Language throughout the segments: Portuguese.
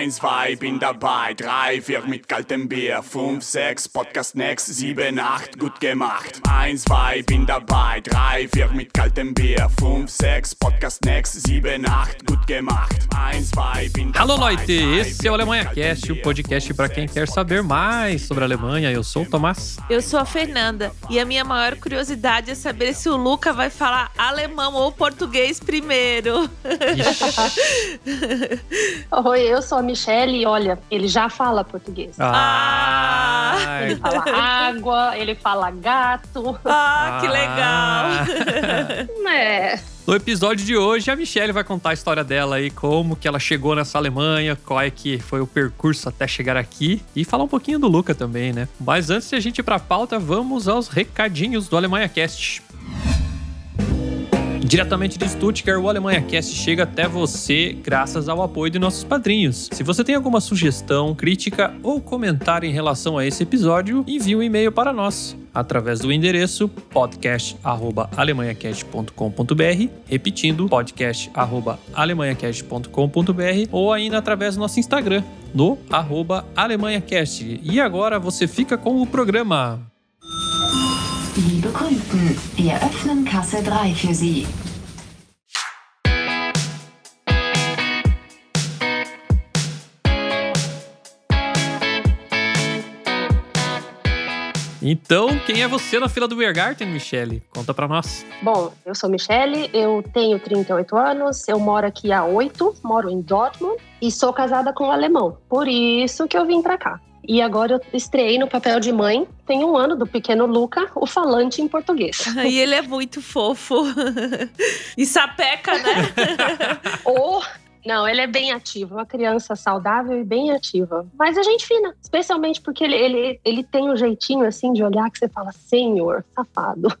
Eins, zwei, bin dabei. Drei, vier mit kaltem Bier. Fünf, sechs, Podcast next. Sieben, acht, gut gemacht. Eins, zwei, bin dabei. Drei, vier mit kaltem Bier. Fünf, sechs, Podcast next. Sieben, acht, gut gemacht. Eins, zwei, bin dabei. Alô, Leute! Esse é o Alemanha Cast, o podcast para quem quer saber mais sobre a Alemanha. Eu sou o Tomás. Eu sou a Fernanda e a minha maior curiosidade é saber se o Luca vai falar alemão ou português primeiro. Oi, eu sou a Michelle e olha, ele já fala português. Ah! Ele fala água, ele fala gato. Ah, que legal! É. No episódio de hoje, a Michelle vai contar a história dela aí, como que ela chegou nessa Alemanha, qual é que foi o percurso até chegar aqui e falar um pouquinho do Luca também, né? Mas antes de a gente ir pra pauta, vamos aos recadinhos do Alemanha Cast. Diretamente de Stuttgart, o Alemanha Cast chega até você graças ao apoio de nossos padrinhos. Se você tem alguma sugestão, crítica ou comentário em relação a esse episódio, envie um e-mail para nós através do endereço podcast@alemanhacast.com.br, repetindo podcast@alemanhacast.com.br ou ainda através do nosso Instagram no arroba @alemanhacast. E agora você fica com o programa. Liebe Kunden, wir öffnen Kasse 3 für Sie. Então, quem é você na fila do Beergarten, Michele? Conta pra nós. Bom, eu sou Michelle, eu tenho 38 anos, eu moro aqui há 8, moro em Dortmund e sou casada com um alemão. Por isso que eu vim pra cá. E agora eu estreiei no papel de mãe, tem um ano, do pequeno Luca, o falante em português. E ele é muito fofo. E sapeca, né? Ou não, ele é bem ativo, uma criança saudável e bem ativa. Mas é gente fina, especialmente porque ele, ele, ele tem um jeitinho assim de olhar que você fala, senhor, safado.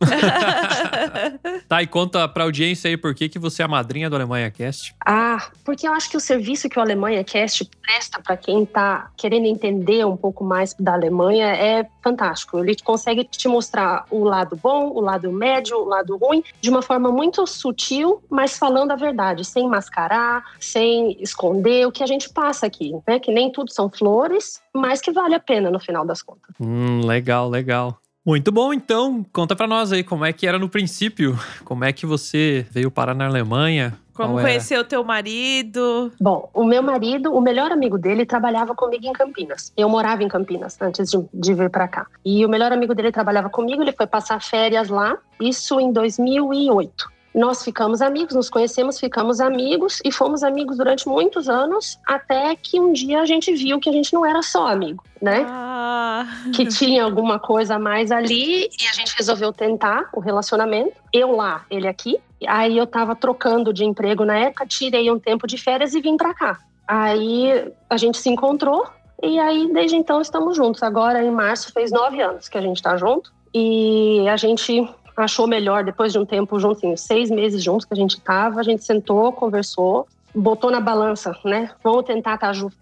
Tá, e conta pra audiência aí por que, que você é a madrinha do Alemanha Cast. Ah, porque eu acho que o serviço que o Alemanha Cast presta para quem tá querendo entender um pouco mais da Alemanha é fantástico. Ele consegue te mostrar o lado bom, o lado médio, o lado ruim, de uma forma muito sutil, mas falando a verdade, sem mascarar, sem esconder o que a gente passa aqui, né? Que nem tudo são flores, mas que vale a pena no final das contas. Hum, legal, legal. Muito bom, então. Conta pra nós aí como é que era no princípio. Como é que você veio parar na Alemanha? Como Qual conheceu teu marido? Bom, o meu marido, o melhor amigo dele, trabalhava comigo em Campinas. Eu morava em Campinas antes de, de vir para cá. E o melhor amigo dele trabalhava comigo, ele foi passar férias lá, isso em 2008. Nós ficamos amigos, nos conhecemos, ficamos amigos e fomos amigos durante muitos anos, até que um dia a gente viu que a gente não era só amigo, né? Ah, que tinha alguma coisa a mais ali e a gente resolveu tentar o relacionamento. Eu lá, ele aqui. Aí eu tava trocando de emprego na época, tirei um tempo de férias e vim pra cá. Aí a gente se encontrou e aí desde então estamos juntos. Agora em março fez nove anos que a gente tá junto e a gente achou melhor depois de um tempo juntinho, seis meses juntos que a gente tava, a gente sentou, conversou, botou na balança, né? Vamos tentar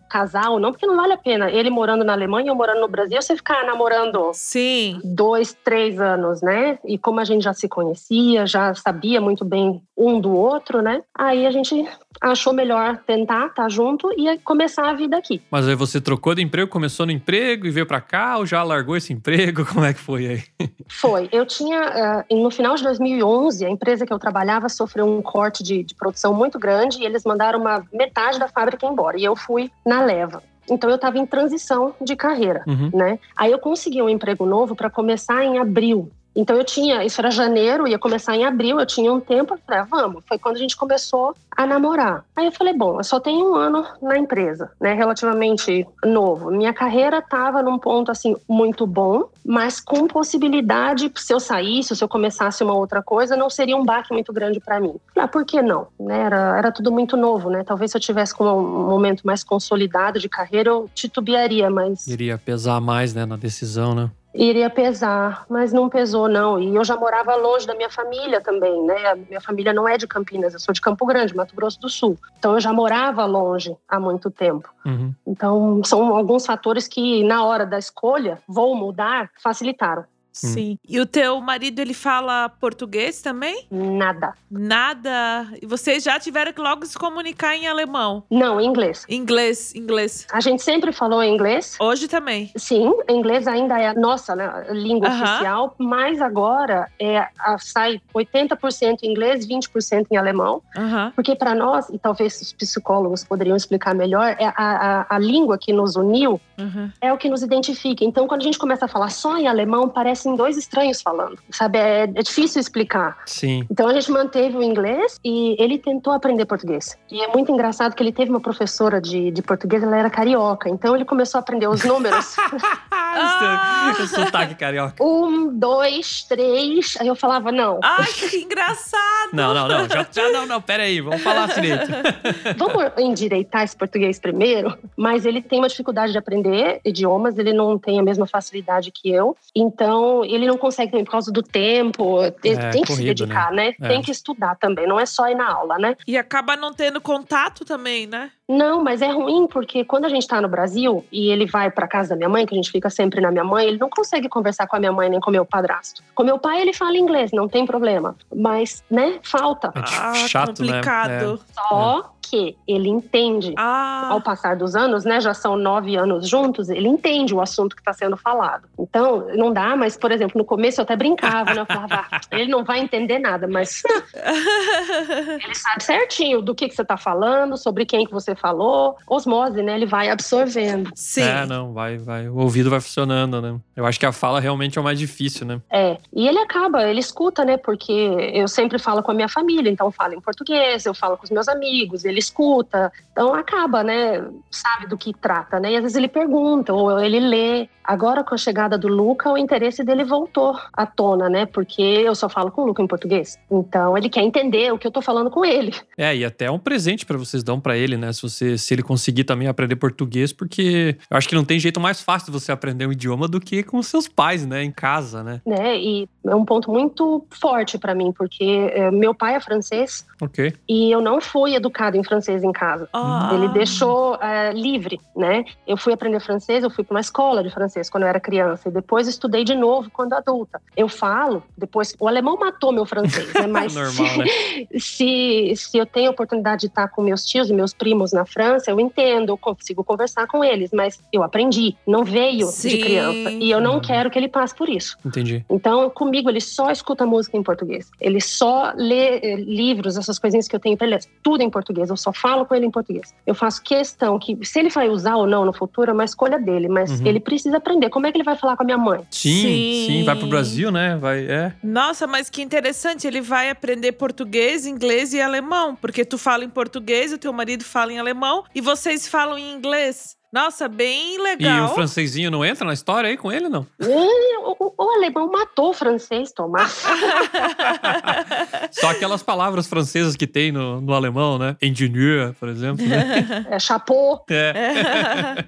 casar ou não, porque não vale a pena. Ele morando na Alemanha, eu morando no Brasil, você ficar namorando sim. dois, três anos, né? E como a gente já se conhecia, já sabia muito bem um do outro, né? Aí a gente achou melhor tentar estar junto e começar a vida aqui. Mas aí você trocou de emprego, começou no emprego e veio pra cá ou já largou esse emprego? Como é que foi aí? Foi. Eu tinha, eh, no final de 2011, a empresa que eu trabalhava sofreu um corte de, de produção muito grande e eles mandaram uma metade da fábrica embora. E eu fui na leva. Então eu estava em transição de carreira, Uhum. né? Aí eu consegui um emprego novo para começar em abril. Então eu tinha, isso era janeiro, ia começar em abril, eu tinha um tempo, eu falei, ah, vamos. Foi quando a gente começou a namorar. Aí eu falei, bom, eu só tenho um ano na empresa, né, relativamente novo. Minha carreira estava num ponto assim muito bom, mas com possibilidade, se eu saísse, se eu começasse uma outra coisa, não seria um baque muito grande para mim. Ah, por que não? Né, era, era tudo muito novo, né? Talvez se eu tivesse com um momento mais consolidado de carreira, eu titubearia, mas Iria pesar mais, né, na decisão, né? Iria pesar, mas não pesou não. E eu já morava longe da minha família também, né? A minha família não é de Campinas, eu sou de Campo Grande, Mato Grosso do Sul. Então eu já morava longe há muito tempo. Uhum. Então são alguns fatores que na hora da escolha, vou mudar, facilitaram. Sim. E o teu marido, ele fala português também? Nada. Nada. E vocês já tiveram que logo se comunicar em alemão? Não, inglês. Inglês, inglês. A gente sempre falou inglês. Hoje também. Sim, inglês ainda é a nossa né, língua Aham. oficial, mas agora é, a- sai 80% em inglês, 20% em alemão. Aham. Porque para nós, e talvez os psicólogos poderiam explicar melhor, é a, a, a língua que nos uniu Uhum. é o que nos identifica. Então, quando a gente começa a falar só em alemão, parecem dois estranhos falando, sabe? É, é difícil explicar. Sim. Então, a gente manteve o inglês e ele tentou aprender português. E é muito engraçado que ele teve uma professora de, de português, ela era carioca. Então, ele começou a aprender os números. Ah! o sotaque carioca. um, dois, três. Aí eu falava, não, Ai, que engraçado. Não, não, não. Já, já não, não. Pera aí. Vamos falar direito. vamos endireitar esse português primeiro. Mas ele tem uma dificuldade de aprender idiomas, ele não tem a mesma facilidade que eu. Então, ele não consegue também por causa do tempo. Ele É, tem que se corrido, dedicar, né? É. Tem que estudar também, não é só ir na aula, né? E acaba não tendo contato também, né? Não, mas é ruim porque quando a gente tá no Brasil e ele vai pra casa da minha mãe, que a gente fica sempre na minha mãe, ele não consegue conversar com a minha mãe nem com o meu padrasto. Com meu pai ele fala inglês, não tem problema. Mas, né, falta. É Ah, chato, né? complicado. Só que ele entende. Ah, Ao passar dos anos, né, já são nove anos juntos, ele entende o assunto que está sendo falado. Então, não dá, mas, por exemplo, no começo eu até brincava, né? Eu falava, ah, ele não vai entender nada, mas ele sabe certinho do que, que você está falando, sobre quem que você falou. Osmose, né? Ele vai absorvendo. sim. É, não, vai, vai. O ouvido vai funcionando, né? Eu acho que a fala realmente é o mais difícil, né? É, e ele acaba, ele escuta, né? Porque eu sempre falo com a minha família, então eu falo em português, eu falo com os meus amigos, ele escuta. Então acaba, né? Sabe do que trata, né? E às vezes ele pergunta, ou ele lê. Agora, com a chegada do Luca, o interesse dele voltou à tona, né? Porque eu só falo com o Luca em português. Então ele quer entender o que eu tô falando com ele. É, e até é um presente pra vocês dão pra ele, né? Se você se ele conseguir também aprender português, porque eu acho que não tem jeito mais fácil de você aprender um idioma do que com seus pais, né? Em casa, né? Né? E é um ponto muito forte para mim, porque eh, meu pai é francês Ok. e eu não fui educada em francês em casa. Ah. Ele deixou eh, livre, né? Eu fui aprender francês, eu fui para uma escola de francês quando eu era criança e depois estudei de novo quando adulta. Eu falo, depois o alemão matou meu francês, né? Mas Normal, né? se, se eu tenho a oportunidade de estar com meus tios e meus primos na França, eu entendo, eu consigo conversar com eles, mas eu aprendi, não veio Sim. de criança e eu não Uhum. quero que ele passe por isso. Entendi. Então, comigo, ele só escuta música em português. Ele só lê eh, livros, essas coisinhas que eu tenho pra ele, é tudo em português. Eu só falo com ele em português. Eu faço questão que, se ele vai usar ou não no futuro, é uma escolha dele, mas Uhum. ele precisa aprender. Como é que ele vai falar com a minha mãe? Sim, sim, Sim. vai pro Brasil, né? Vai, é. Nossa, mas que interessante. Ele vai aprender português, inglês e alemão. Porque tu fala em português, o teu marido fala em alemão e vocês falam em inglês. Nossa, bem E legal. o francesinho não entra na história aí com ele, não? Eh, O, o- o alemão matou o francês, Tomás. Só aquelas palavras francesas que tem no, no alemão, né? Engineer, por exemplo, né? é, chapeau. É.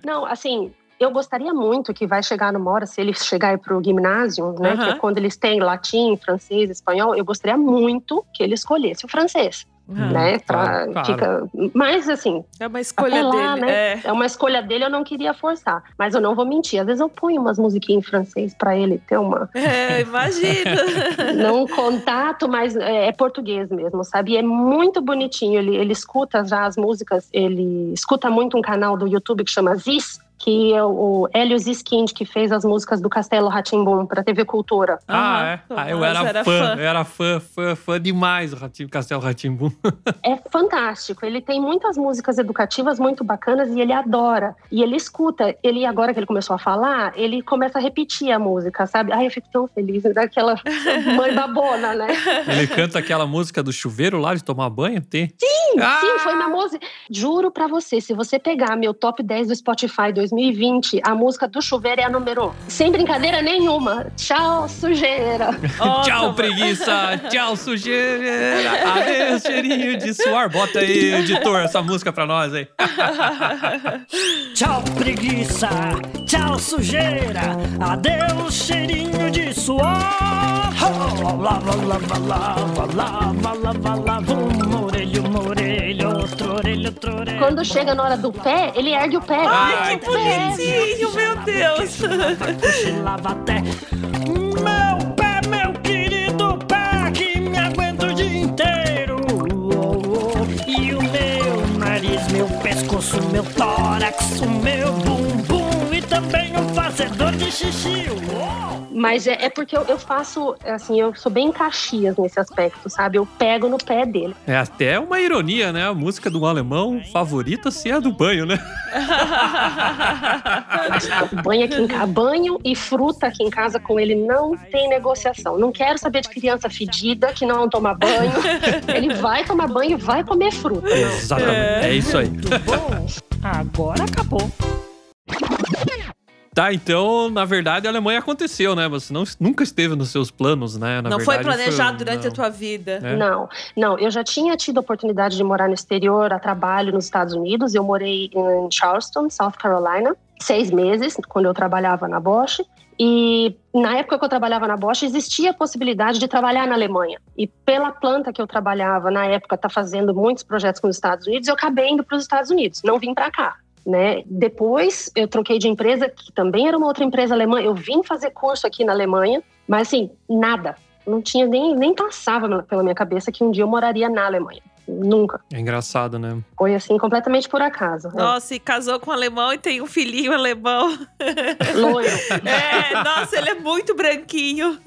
Não, assim, eu gostaria muito que vai chegar numa hora, se ele chegar aí pro ginásio, né? Que é quando eles têm latim, francês, espanhol, eu gostaria muito que ele escolhesse o francês, Uhum. né? Pra, claro, claro. fica, mas assim, É uma escolha até lá, dele. né? É. É uma escolha dele, eu não queria forçar. Mas eu não vou mentir. Às vezes eu ponho umas musiquinhas em francês pra ele ter uma, É, imagina. não um contato, mas é, é português mesmo, sabe? E é muito bonitinho. Ele, ele escuta já as músicas, ele escuta muito um canal do YouTube que chama Ziz, que é o Hélio Ziskind, que fez as músicas do Castelo Ratimbum pra TV Cultura. Ah, é? Ah, eu Mas era, fã, eu era fã, fã, fã demais do Castelo Ratimbum. É fantástico. Ele tem muitas músicas educativas muito bacanas e ele adora. E ele escuta. Ele, agora que ele começou a falar, ele começa a repetir a música, sabe? Ai, eu fico tão feliz. Daquela mãe babona, né? Ele canta aquela música do chuveiro lá de tomar banho? Tem? Sim, Ah! sim, foi uma música. Juro pra você, se você pegar meu top 10 do Spotify 2020, a música do chuveiro é a número 1. Sem brincadeira nenhuma. Tchau, sujeira. Tchau, preguiça! Tchau, sujeira! Adeus, cheirinho de suor. Bota aí, editor, essa música pra nós aí. Tchau, preguiça. Tchau, sujeira. Adeus, cheirinho de suor. Oh, lava, lava, lava, lava, lava, lava orelho, uma orelha, outra orelha, outra orelha. Quando chega na hora do pé, ele ergue o pé. Ai, que bonitinho, meu Deus. Lava até. Meu pé, meu querido pé, que me aguento o dia inteiro. E o meu nariz, meu pescoço, meu tórax, o meu bumbum e também o fazedor de xixi. Mas é, é porque eu, eu faço, assim, eu sou bem caxias nesse aspecto, sabe? Eu pego no pé dele. É até uma ironia, né? A música do alemão favorita se é a do banho, né? Banho aqui em casa, banho e fruta aqui em casa com ele não tem negociação. Não quero saber de criança fedida que não toma banho. Ele vai tomar banho e vai comer fruta. Exatamente. É isso aí. Muito bom. Agora acabou. Tá, então, na verdade, a Alemanha aconteceu, né? Você não, nunca esteve nos seus planos, né? Na não foi verdade, planejado durante não. a tua vida. É. Não, não, eu já tinha tido a oportunidade de morar no exterior a trabalho nos Estados Unidos. Eu morei em Charleston, South Carolina, seis meses, quando eu trabalhava na Bosch. E na época que eu trabalhava na Bosch, existia a possibilidade de trabalhar na Alemanha. E pela planta que eu trabalhava na época, tá fazendo muitos projetos com os Estados Unidos, eu acabei indo para os Estados Unidos, não vim para cá. Né? Depois eu troquei de empresa, que também era uma outra empresa alemã. Eu vim fazer curso aqui na Alemanha, mas assim, nada. Não tinha nem, nem passava pela minha cabeça que um dia eu moraria na Alemanha. Nunca. É engraçado, né? Foi assim, completamente por acaso. É. Nossa, e casou com um alemão e tem um filhinho alemão. Loiro, É, nossa, ele é muito branquinho.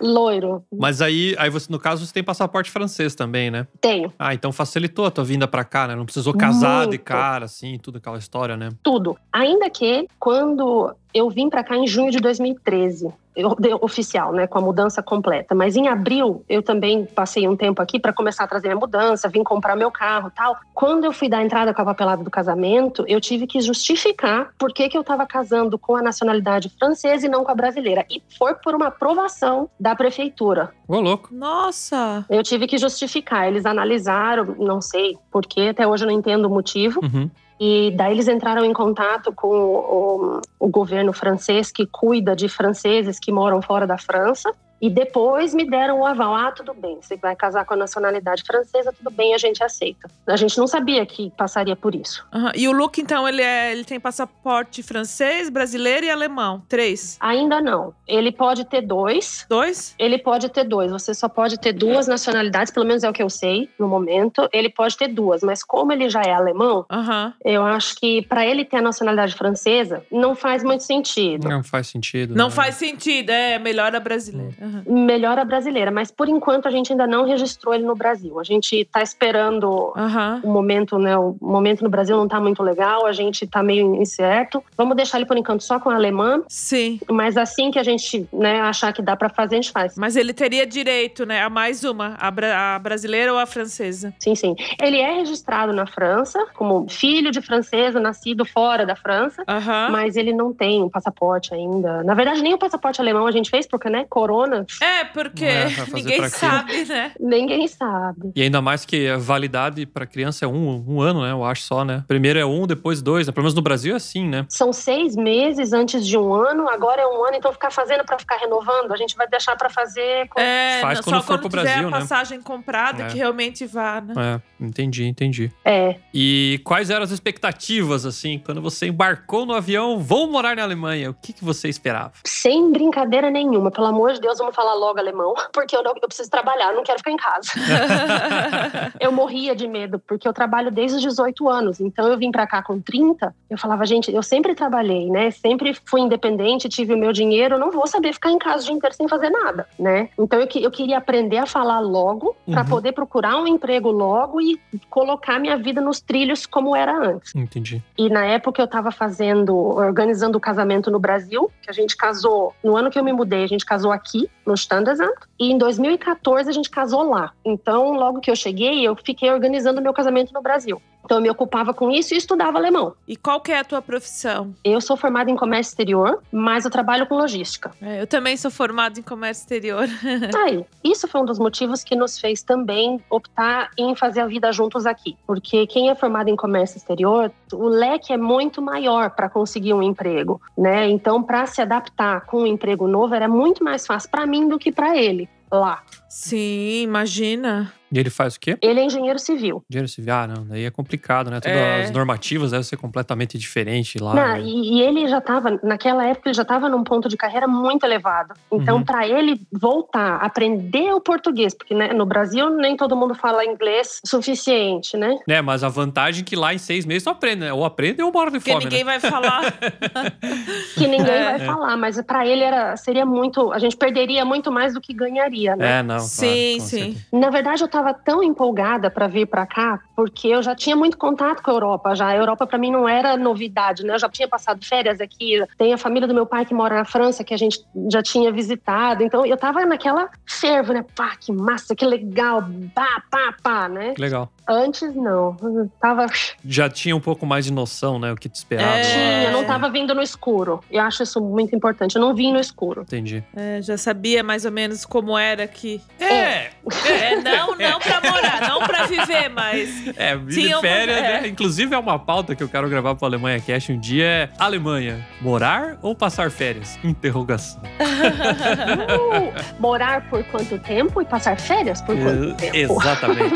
loiro. Mas aí, aí você, no caso, você tem passaporte francês também, né? Tenho Ah, então facilitou a tua vinda pra cá, né? Não precisou casar de Muito. cara, assim, tudo aquela história, né? tudo. Ainda que quando eu vim para cá em junho de 2013, eu- de- oficial, né, com a mudança completa. Mas em abril eu também passei um tempo aqui para começar a trazer minha mudança, vim comprar meu carro, tal. Quando eu fui dar entrada com a papelada do casamento, eu tive que justificar por que que eu estava casando com a nacionalidade francesa e não com a brasileira. E foi por uma aprovação da prefeitura. Ô, louco. Nossa. Eu tive que justificar. Eles analisaram, não sei por quê, até hoje eu não entendo o motivo. Uhum. E daí eles entraram em contato com o, o governo francês que cuida de franceses que moram fora da França. E depois me deram o aval. Ah, tudo bem, você vai casar com a nacionalidade francesa, tudo bem, a gente aceita. A gente não sabia que passaria por isso. Aham. E o Luke, então, ele, é, ele tem passaporte francês, brasileiro e alemão. Três. Ainda não. Ele pode ter dois. Dois? Ele pode ter dois. Você só pode ter duas nacionalidades, pelo menos é o que eu sei no momento. Ele pode ter duas, mas como ele já é alemão, Aham. eu acho que para ele ter a nacionalidade francesa não faz muito sentido. Não faz sentido. Não né? faz sentido, é melhor a brasileira. Aham. Melhor a brasileira, mas por enquanto a gente ainda não registrou ele no Brasil. A gente está esperando Aham. o momento, né? O momento no Brasil não está muito legal, a gente está meio incerto. Vamos deixar ele por enquanto só com a alemã, Sim. mas assim que a gente né, achar que dá para fazer, a gente faz. Mas ele teria direito, né? A mais uma, a, bra- a brasileira ou a francesa. Sim, sim. Ele é registrado na França como filho de francesa, nascido fora da França. Aham. Mas ele não tem um passaporte ainda. Na verdade, nem o passaporte alemão a gente fez, porque, né, corona, É, porque É, ninguém sabe, né? ninguém sabe. E ainda mais que a validade pra criança é um, um ano, né? Eu acho só, né? Primeiro é um, depois dois. né? Pelo menos no Brasil é assim, né? São seis meses antes de um ano, agora é um ano, então ficar fazendo para ficar renovando, a gente vai deixar para fazer. com- É, Faz não, quando só for quando pro tiver Brasil, a né? passagem comprada É. que realmente vá, né? É, entendi, entendi. É. E quais eram as expectativas, assim, quando você embarcou no avião, vou morar na Alemanha? O que, que você esperava? Sem brincadeira nenhuma, pelo amor de Deus, vamos falar logo alemão, porque eu, não, eu preciso trabalhar, não quero ficar em casa. eu morria de medo, porque eu trabalho desde os 18 anos, então eu vim pra cá com 30, eu falava, gente, eu sempre trabalhei, né? Sempre fui independente, tive o meu dinheiro, não vou saber ficar em casa o dia inteiro sem fazer nada, né? Então eu, que- eu queria aprender a falar logo, pra Uhum. poder procurar um emprego logo e colocar minha vida nos trilhos como era antes. Entendi. E na época eu estava fazendo, organizando o casamento no Brasil, que a gente casou, no ano que eu me mudei, a gente casou aqui, no Standesamt, e em 2014 a gente casou lá. Então, logo que eu cheguei, eu fiquei organizando meu casamento no Brasil. Então, eu me ocupava com isso e estudava alemão. E qual que é a tua profissão? Eu sou formada em comércio exterior, mas eu trabalho com logística. É, eu também sou formada em comércio exterior. Aí, isso foi um dos motivos que nos fez também optar em fazer a vida juntos aqui. Porque quem é formado em comércio exterior, o leque é muito maior para conseguir um emprego, né? Então, para se adaptar com um emprego novo, era muito mais fácil para mim do que para ele lá. Sim, imagina. E ele faz o quê? Ele é engenheiro civil. Engenheiro civil. Ah, não, daí é complicado, né? Todas É. as normativas devem ser completamente diferentes lá. Não, né? e, e ele já estava, naquela época, ele já estava num ponto de carreira muito elevado. Então, Uhum. para ele voltar, aprender o português, porque né, no Brasil nem todo mundo fala inglês suficiente, né? É, mas a vantagem é que lá em seis meses tu aprende, né? Ou aprende ou mora de Porque fome, ninguém né? vai falar. Que ninguém É. vai falar, mas para ele era, seria muito. A gente perderia muito mais do que ganharia, né? É, não. claro, Sim, com sim. certeza. Na verdade, eu estava tão empolgada para vir para cá, porque eu já tinha muito contato com a Europa. Já a Europa para mim não era novidade, né? Eu já tinha passado férias aqui. Tem a família do meu pai que mora na França, que a gente já tinha visitado. Então eu estava naquela fervo, né? Pá, que massa, que legal, pá, pá, pá, né? Legal. Antes não, eu tava Já tinha um pouco mais de noção, né? O que te esperava. É. tinha, não tava vindo no escuro. Eu acho isso muito importante. Eu não vim no escuro. Entendi. É, já sabia mais ou menos como era aqui. É, É, não, não pra morar, não pra viver, mas. é, de uma- férias, é. né? Inclusive é uma pauta que eu quero gravar pro Alemanha Cash um dia é Alemanha, morar ou passar férias? Interrogação. Uh, morar por quanto tempo e passar férias por quanto tempo? Exatamente.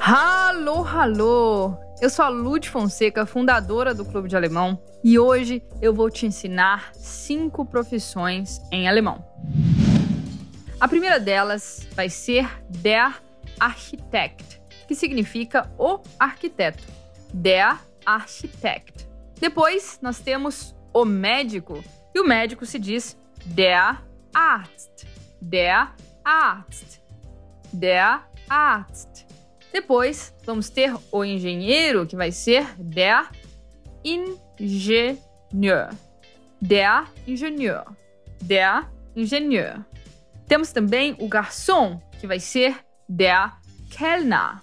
Alô, alô! Eu sou a Lud Fonseca, fundadora do Clube de Alemão, e hoje eu vou te ensinar cinco profissões em alemão. A primeira delas vai ser der Architekt, que significa o arquiteto. Der Architekt. Depois nós temos o médico, e o médico se diz der Arzt. Der Arzt. Der Arzt. Depois, vamos ter o engenheiro, que vai ser der Ingenieur. Der Ingenieur. Der Ingenieur. Temos também o garçom, que vai ser der Kellner.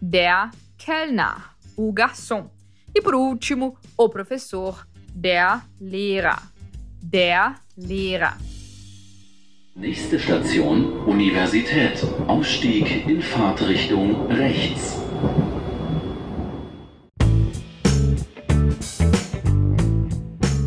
Der Kellner. O garçom. E por último, o professor, der Lehrer. Der Lehrer. Nächste Station Universität. Ausstieg in Fahrtrichtung rechts.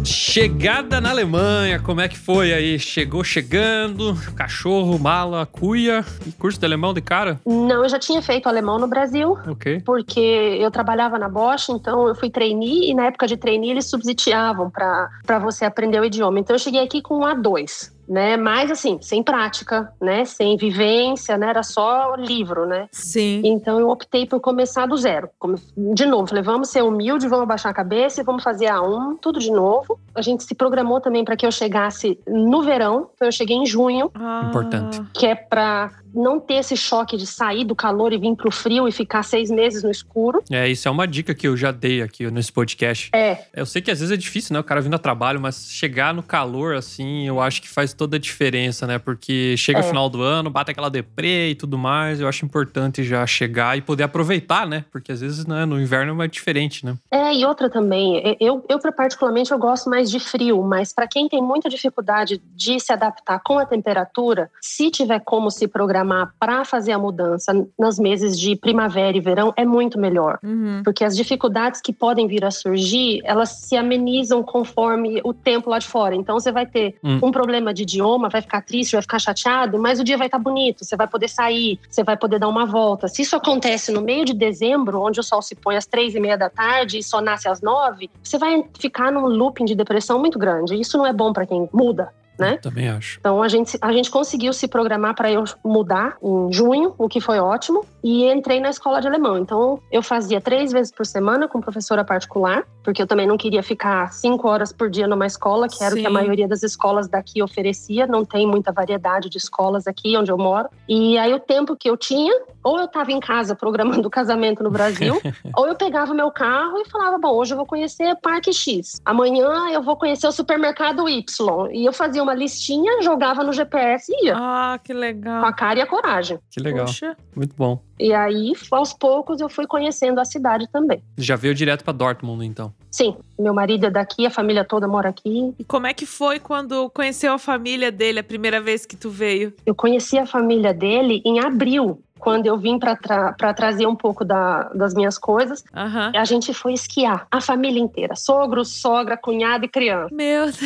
Chegada na Alemanha, como é que foi aí? Chegou chegando, cachorro, mala, cuia e curso de alemão de cara? Não, eu já tinha feito alemão no Brasil, Ok. porque eu trabalhava na Bosch, então eu fui trainee e na época de trainee eles subsidiavam para você aprender o idioma. Então eu cheguei aqui com um A2, né? Mas assim, sem prática, né? Sem vivência, né? Era só livro, né? Sim. Então eu optei por começar do zero. De novo, falei, vamos ser humilde, vamos abaixar a cabeça e vamos fazer A1, tudo de novo. A gente se programou também para que eu chegasse no verão, então eu cheguei em junho, Ah, Importante. que é para não ter esse choque de sair do calor e vir pro frio e ficar seis meses no escuro. É, isso é uma dica que eu já dei aqui nesse podcast. É, Eu sei que às vezes é difícil, né? O cara vindo a trabalho, mas chegar no calor, assim, eu acho que faz toda a diferença, né? Porque chega o É. final do ano, bate aquela deprê e tudo mais. Eu acho importante já chegar e poder aproveitar, né? Porque às vezes né, no inverno é mais diferente, né? É, e outra também, eu, eu particularmente eu gosto mais de frio, mas para quem tem muita dificuldade de se adaptar com a temperatura, se tiver como se programar para fazer a mudança nos meses de primavera e verão, é muito melhor. Uhum. Porque as dificuldades que podem vir a surgir, elas se amenizam conforme o tempo lá de fora. Então você vai ter Hum. um problema de idioma, vai ficar triste, vai ficar chateado, mas o dia vai estar bonito, você vai poder sair, você vai poder dar uma volta. Se isso acontece no meio de dezembro, onde o sol se põe às três e meia da tarde e só nasce às nove, você vai ficar num looping de depressão muito grande. Isso não é bom para quem muda. Né? Também acho. Então a gente, a gente conseguiu se programar para eu mudar em junho, o que foi ótimo, e entrei na escola de alemão. Então eu fazia três vezes por semana com professora particular, porque eu também não queria ficar cinco horas por dia numa escola, que era o que a Sim. maioria das escolas daqui oferecia. Não tem muita variedade de escolas aqui onde eu moro. E aí o tempo que eu tinha, ou eu estava em casa programando o casamento no Brasil, ou eu pegava meu carro e falava: bom, hoje eu vou conhecer Parque X, amanhã eu vou conhecer o supermercado Y. E eu fazia uma listinha, jogava no GPS e ia. Ah, que Com legal. a cara e a coragem. Que legal. Poxa. Muito bom. E aí, aos poucos, eu fui conhecendo a cidade também. Já veio direto pra Dortmund, então. Sim, meu marido é daqui, a família toda mora aqui. E como é que foi quando conheceu a família dele a primeira vez que tu veio? Eu conheci a família dele em abril. Quando eu vim para tra trazer um pouco da- das minhas coisas, Aham. a gente foi esquiar, a família inteira. Sogro, sogra, cunhado e criança. Meu Deus.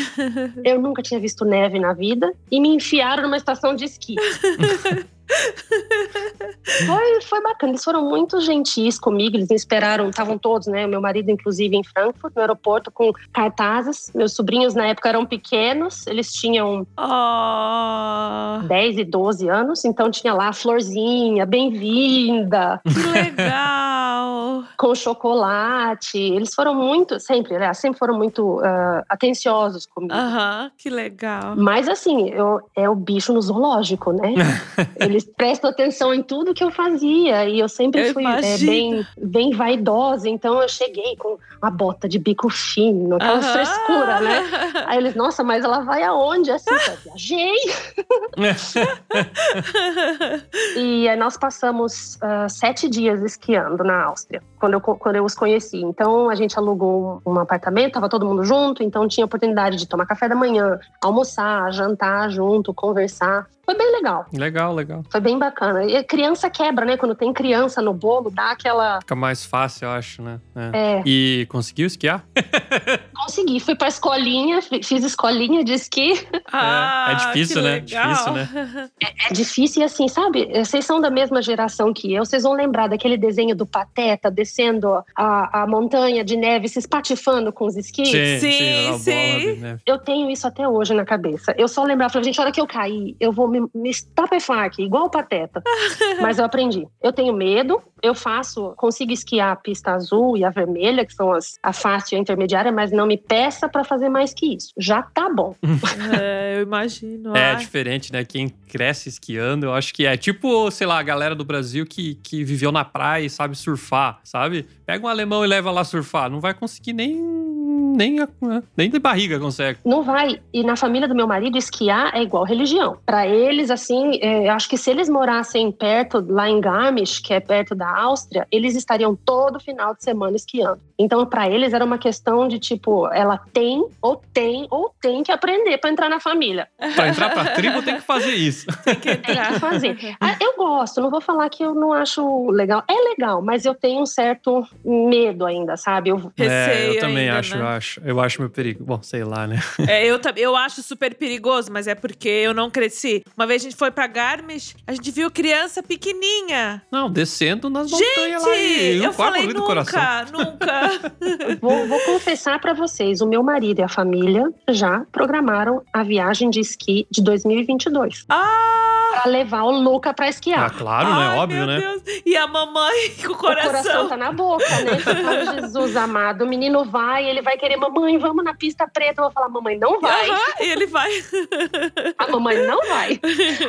Eu nunca tinha visto neve na vida e me enfiaram numa estação de esqui. foi, foi bacana, eles foram muito gentis comigo, eles me esperaram, estavam todos, né? Meu marido, inclusive, em Frankfurt, no aeroporto, com cartazes. Meus sobrinhos, na época, eram pequenos, eles tinham Oh, 10 e 12 anos, então tinha lá a florzinha, bem-vinda, que legal. Com chocolate. Eles foram muito, sempre, né? Sempre foram muito ah, atenciosos comigo. Aham, que legal. Mas assim, eu, é o bicho no zoológico, né? Eles prestam atenção em tudo que eu fazia. E eu sempre Eu fui é, bem, bem vaidosa. Então eu cheguei com uma bota de bico fino, aquela Aham. frescura, né? Aí eles, nossa, mas ela vai aonde? Assim, eu viajei. E aí nós passamos ah, sete dias esquiando na Áustria, quando eu, quando eu os conheci. Então a gente alugou um apartamento, tava todo mundo junto, então tinha oportunidade de tomar café da manhã, almoçar, jantar junto, conversar. Foi bem legal, legal, legal. foi bem bacana. E a criança quebra, né? Quando tem criança no bolo, dá aquela. Fica mais fácil, eu acho, né? É. É, E conseguiu esquiar? consegui. Fui pra escolinha, fi- fiz escolinha de esqui. Ah, é difícil, que né? legal. Difícil, né? É difícil e assim, sabe? Vocês são da mesma geração que eu, vocês vão lembrar daquele desenho do Pateta descendo a, a montanha de neve, se espatifando com os esquis? Sim, Sim, sim. né? Eu tenho isso até hoje na cabeça. Eu só lembrava, falei, gente, a hora que eu cair, eu vou me, me estapefar aqui, igual o Pateta. Mas eu aprendi. Eu tenho medo, eu faço, consigo esquiar a pista azul e a vermelha, que são as, a fácil e a intermediária, mas não me peça pra fazer mais que isso. Já tá bom. É, eu imagino. É ai. diferente, né? Quem cresce esquiando, eu acho que é tipo, sei lá, a galera do Brasil que, que viveu na praia e sabe surfar, sabe? Pega um alemão e leva lá surfar. Não vai conseguir nem. Nem, nem de barriga consegue. Não vai. E na família do meu marido, esquiar é igual religião. Pra eles, assim, é, eu acho que se eles morassem perto, lá em Garmisch, que é perto da Áustria, eles estariam todo final de semana esquiando. Então, pra eles era uma questão de tipo, ela tem ou tem ou tem que aprender pra entrar na família. Pra entrar pra tribo tem que fazer isso. Tem que Tem que fazer. Ah, eu gosto, não vou falar que eu não acho legal. É legal, mas eu tenho um certo medo ainda, sabe? Eu, é, Receio eu também ainda, acho, né? Eu acho. Eu acho meu perigo. Bom, sei lá, né? É, eu, eu acho super perigoso, mas é porque eu não cresci. Uma vez a gente foi pra Garmisch, a gente viu criança pequenininha. Não, descendo nas montanhas Gente, lá e eu eu falei morri do coração. nunca, nunca. Vou, vou confessar pra vocês, o meu marido e a família já programaram a viagem de esqui de 2022 ah! pra levar o Luca pra Ah, esquiar. claro, não ai, é óbvio, meu né? Deus. E a mamãe com o O coração coração. tá na boca, né? Fala, Jesus amado, o menino vai, ele vai querer, mamãe, vamos na pista preta. Eu vou falar, mamãe, não vai. Aham, e ele vai. A mamãe não vai.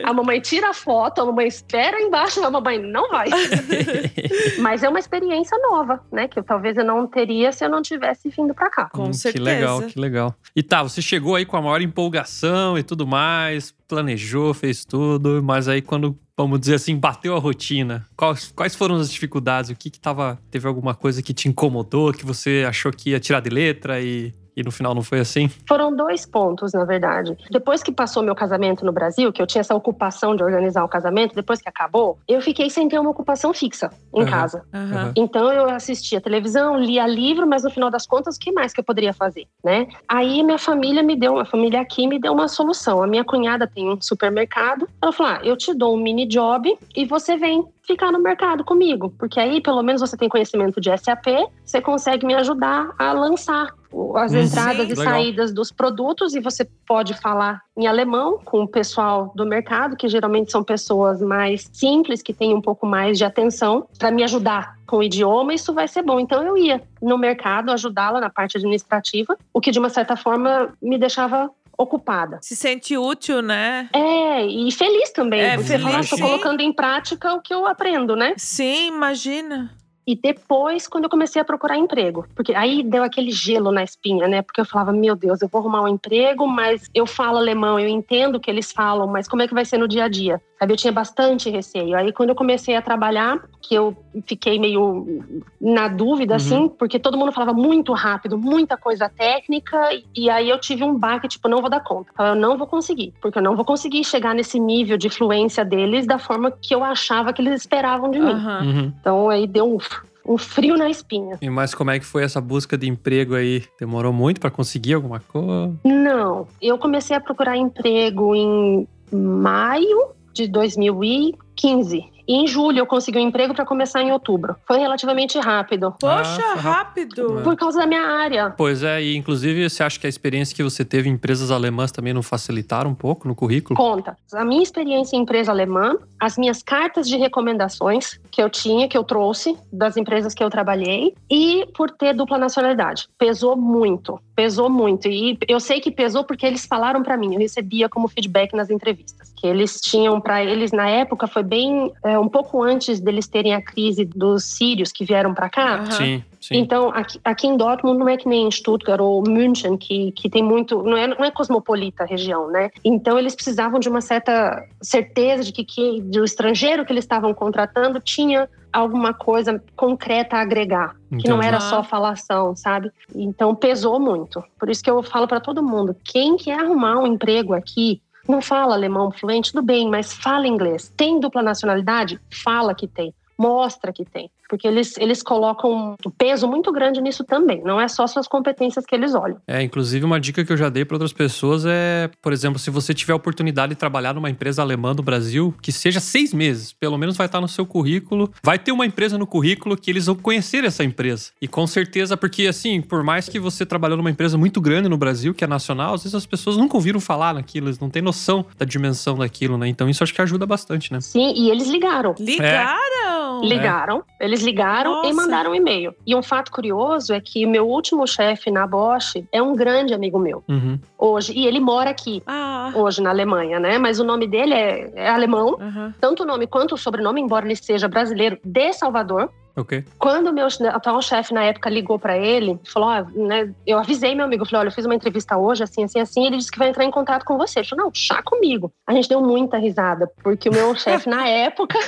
A mamãe tira a foto, a mamãe espera embaixo, a mamãe não vai. Mas é uma experiência nova, né? Que eu, talvez eu não teria se eu não tivesse vindo pra cá. Com Hum, certeza. Que legal, que legal. E tá, você chegou aí com a maior empolgação e tudo mais, planejou, fez tudo, mas aí quando, vamos dizer assim, bateu a rotina, quais, quais foram as dificuldades? O que que tava. Teve alguma coisa que te incomodou, que você achou que ia tirar de letra e, e no final não foi assim? Foram dois pontos, na verdade. Depois que passou meu casamento no Brasil, que eu tinha essa ocupação de organizar o casamento, depois que acabou, eu fiquei sem ter uma ocupação fixa em Aham. casa. Aham. Então eu assistia televisão, lia livro, mas no final das contas, o que mais que eu poderia fazer, né? Aí minha família me deu, a família aqui me deu uma solução. A minha cunhada tem um supermercado. Ela falou: ah, eu te dou um mini job e você vem ficar no mercado comigo, porque aí pelo menos você tem conhecimento de SAP, você consegue me ajudar a lançar as Hum, entradas sim. e Legal. saídas dos produtos e você pode falar em alemão com o pessoal do mercado, que geralmente são pessoas mais simples, que têm um pouco mais de atenção, para me ajudar com o idioma, isso vai ser bom. Então eu ia no mercado ajudá-la na parte administrativa, o que de uma certa forma me deixava ocupada. Se sente útil, né? É, e feliz também, É, você feliz, "Ah, tô sim. colocando em prática o que eu aprendo, né? Sim, imagina. E depois, quando eu comecei a procurar emprego, porque aí deu aquele gelo na espinha, né? Porque eu falava, meu Deus, eu vou arrumar um emprego, mas eu falo alemão, eu entendo o que eles falam, mas como é que vai ser no dia a dia? Sabe, eu tinha bastante receio. Aí, quando eu comecei a trabalhar, que eu fiquei meio na dúvida, assim, porque todo mundo falava muito rápido, muita coisa técnica, e aí eu tive um baque, tipo, não vou dar conta. Eu não vou conseguir, porque eu não vou conseguir chegar nesse nível de fluência deles da forma que eu achava que eles esperavam de mim. Uhum. Então aí deu um, um frio na espinha. E mas como é que foi essa busca de emprego aí? Demorou muito pra conseguir alguma coisa? Não, eu comecei a procurar emprego em maio de 2015. E em julho eu consegui um emprego para começar em outubro. Foi relativamente rápido. Poxa, Ah, foi rápido. É. Por causa da minha área. Pois é, e inclusive você acha que a experiência que você teve em empresas alemãs também não facilitaram um pouco no currículo? Conta. A minha experiência em empresa alemã, as minhas cartas de recomendações que eu tinha, que eu trouxe das empresas que eu trabalhei, e por ter dupla nacionalidade. Pesou muito. Pesou muito. E eu sei que pesou porque eles falaram para mim, eu recebia como feedback nas entrevistas, que eles tinham para eles na época foi bem é, um pouco antes deles terem a crise dos sírios que vieram para cá. Aham. Sim, sim. Então, aqui, aqui em Dortmund não é que nem em Stuttgart ou München, que, que tem muito. Não é, não é cosmopolita a região, né? Então, eles precisavam de uma certa certeza de que, que do estrangeiro que eles estavam contratando tinha alguma coisa concreta a agregar, que não Entendi. era só falação, sabe? Então, pesou muito. Por isso que eu falo para todo mundo: quem quer arrumar um emprego aqui, não fala alemão fluente, tudo bem, mas fala inglês. Tem dupla nacionalidade? Fala que tem. Mostra que tem. Porque eles, eles colocam um peso muito grande nisso também. Não é só suas competências que eles olham. É, inclusive uma dica que eu já dei para outras pessoas é, por exemplo, se você tiver a oportunidade de trabalhar numa empresa alemã do Brasil, que seja seis meses, pelo menos vai estar no seu currículo. Vai ter uma empresa no currículo que eles vão conhecer essa empresa. E com certeza, porque assim, por mais que você trabalhou numa empresa muito grande no Brasil, que é nacional, às vezes as pessoas nunca ouviram falar naquilo, eles não têm noção da dimensão daquilo, né? Então isso acho que ajuda bastante, né? Sim, e eles ligaram. Ligaram. Ligaram, eles ligaram Nossa. e mandaram um e-mail. E um fato curioso é que meu último chefe na Bosch é um grande amigo meu Uhum. hoje. E ele mora aqui, Ah. hoje na Alemanha, né? Mas o nome dele é, é alemão. aham. Tanto o nome quanto o sobrenome, embora ele seja brasileiro de Salvador. Ok. Quando o meu atual chefe na época ligou pra ele, falou: ó, né, eu avisei meu amigo, falei: olha, eu fiz uma entrevista hoje, assim, assim, assim. Ele disse que vai entrar em contato com você. Ele falou: não, chá comigo. A gente deu muita risada, porque o meu chefe na época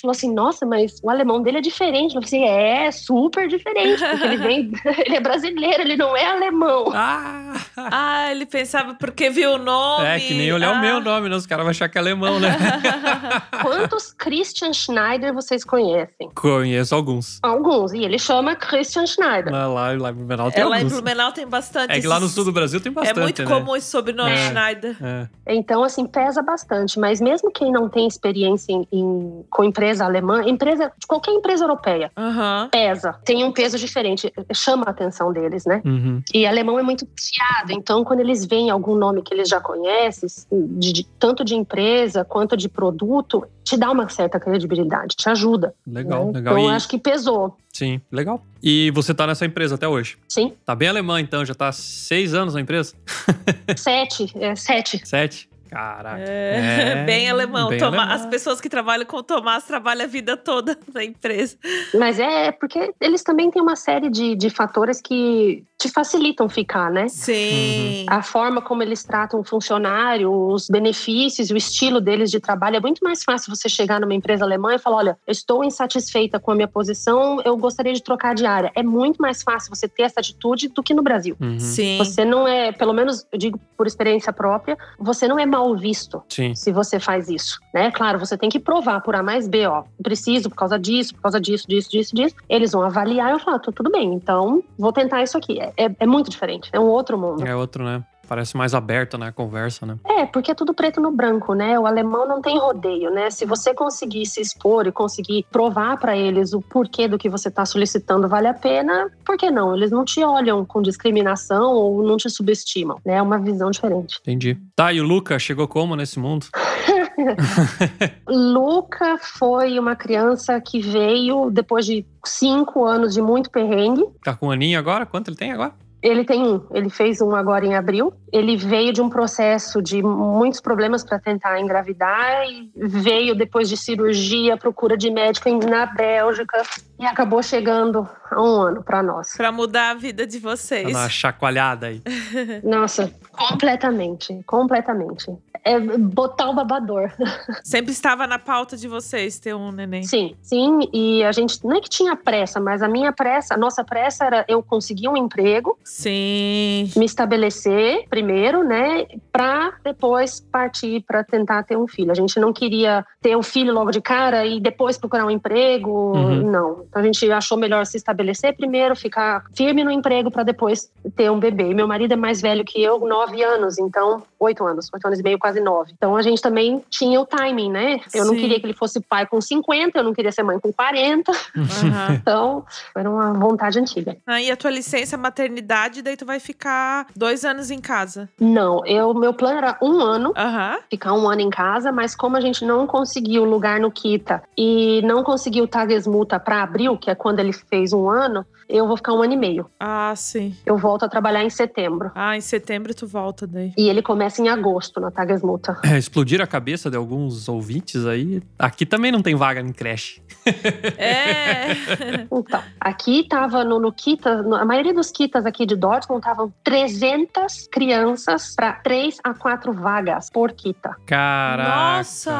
falou assim: nossa, mas o alemão dele é diferente. Eu falei assim: é, super diferente, porque ele vem, ele é brasileiro, ele não é alemão. Ah! Ah, ele pensava porque viu o nome. É, que nem olhar ah. o meu nome, né? Os caras vão achar que é alemão, né? Quantos Christian Schneider vocês conhecem? Conheço alguns. Alguns, e ele chama Christian Schneider. Lá, lá, lá em Blumenau tem É, lá em alguns. Blumenau tem bastante. É que lá no sul do Brasil tem É bastante, muito né? comum esse sobrenome É. Schneider. É. Então, assim, pesa bastante. Mas mesmo quem não tem experiência em, em- com empresa alemã, empresa, qualquer empresa europeia, Aham. pesa. Tem um peso diferente. Chama a atenção deles, né? Uhum. E alemão é muito fiado. Então, quando eles veem algum nome que eles já conhecem, de- de- tanto de empresa quanto de produto, te dá uma certa credibilidade, te ajuda. Legal, né? legal. Então, eu E- acho que pesou. Sim, legal. E você tá nessa empresa até hoje? Sim. Tá bem alemã, então? Já tá seis anos na empresa? Sete, é, sete. Sete? Caraca. É, bem alemão. bem Toma- alemão. As pessoas que trabalham com o Tomás trabalham a vida toda na empresa. Mas é porque eles também têm uma série de, de fatores que te facilitam ficar, né? Sim. A forma como eles tratam o funcionário, os benefícios o estilo deles de trabalho. É muito mais fácil você chegar numa empresa alemã e falar: olha, eu estou insatisfeita com a minha posição, eu gostaria de trocar de área. É muito mais fácil você ter essa atitude do que no Brasil. Uhum. Sim. Você não é, pelo menos eu digo por experiência própria, você não é mal visto Sim. se você faz isso, né? Claro, você tem que provar por A mais B, ó, preciso por causa disso, por causa disso, disso, disso, disso. Eles vão avaliar e eu falo, "Tô- tudo bem, então vou tentar isso aqui. É, é- é muito diferente, é um outro mundo. É outro, né? Parece mais aberto, né? A conversa, né? É, porque é tudo preto no branco, né? O alemão não tem rodeio, né? Se você conseguir se expor e conseguir provar pra eles o porquê do que você está solicitando vale a pena, por que não? Eles não te olham com discriminação ou não te subestimam, né? É uma visão diferente. Entendi. Tá, e o Luca chegou como nesse mundo? Luca foi uma criança que veio depois de cinco anos de muito perrengue. Tá com um aninho agora? Quanto ele tem agora? Ele tem um, ele fez um agora em abril. Ele veio de um processo de muitos problemas para tentar engravidar e veio depois de cirurgia, procura de médico na Bélgica. E acabou chegando há um ano para nós. Pra mudar a vida de vocês. Tá na chacoalhada aí. Nossa, completamente, completamente. É botar o babador. Sempre estava na pauta de vocês ter um neném. Sim, sim, e a gente não é que tinha pressa, mas a minha pressa, a nossa pressa era eu conseguir um emprego, Sim. me estabelecer primeiro, né, para depois partir para tentar ter um filho. A gente não queria ter um filho logo de cara e depois procurar um emprego, Uhum. não. Então a gente achou melhor se estabelecer primeiro, ficar firme no emprego para depois ter um bebê. E meu marido é mais velho que eu, nove anos, então oito anos, oito anos e meio, quase nove. Então a gente também tinha o timing, né? Eu não Sim. queria que ele fosse pai com 50, eu não queria ser mãe com 40, Aham. então era uma vontade antiga. Aí a tua licença maternidade, daí tu vai ficar dois anos em casa. Não, eu meu plano era um ano Aham. ficar um ano em casa, mas como a gente não conseguiu lugar no Kita e não conseguiu Tagesmuta para abril, que é quando ele fez um ano, eu vou ficar um ano e meio. Ah, sim. Eu volto a trabalhar em setembro. Ah, em setembro tu volta daí. E ele começa em agosto na Tagesmuta. É, explodir a cabeça de alguns ouvintes aí. Aqui também não tem vaga em creche. É. Então, aqui tava no, no Kita, a maioria dos Kitas aqui de Dortmund estavam 300 crianças para 3 a 4 vagas por Kita. Caraca. Nossa!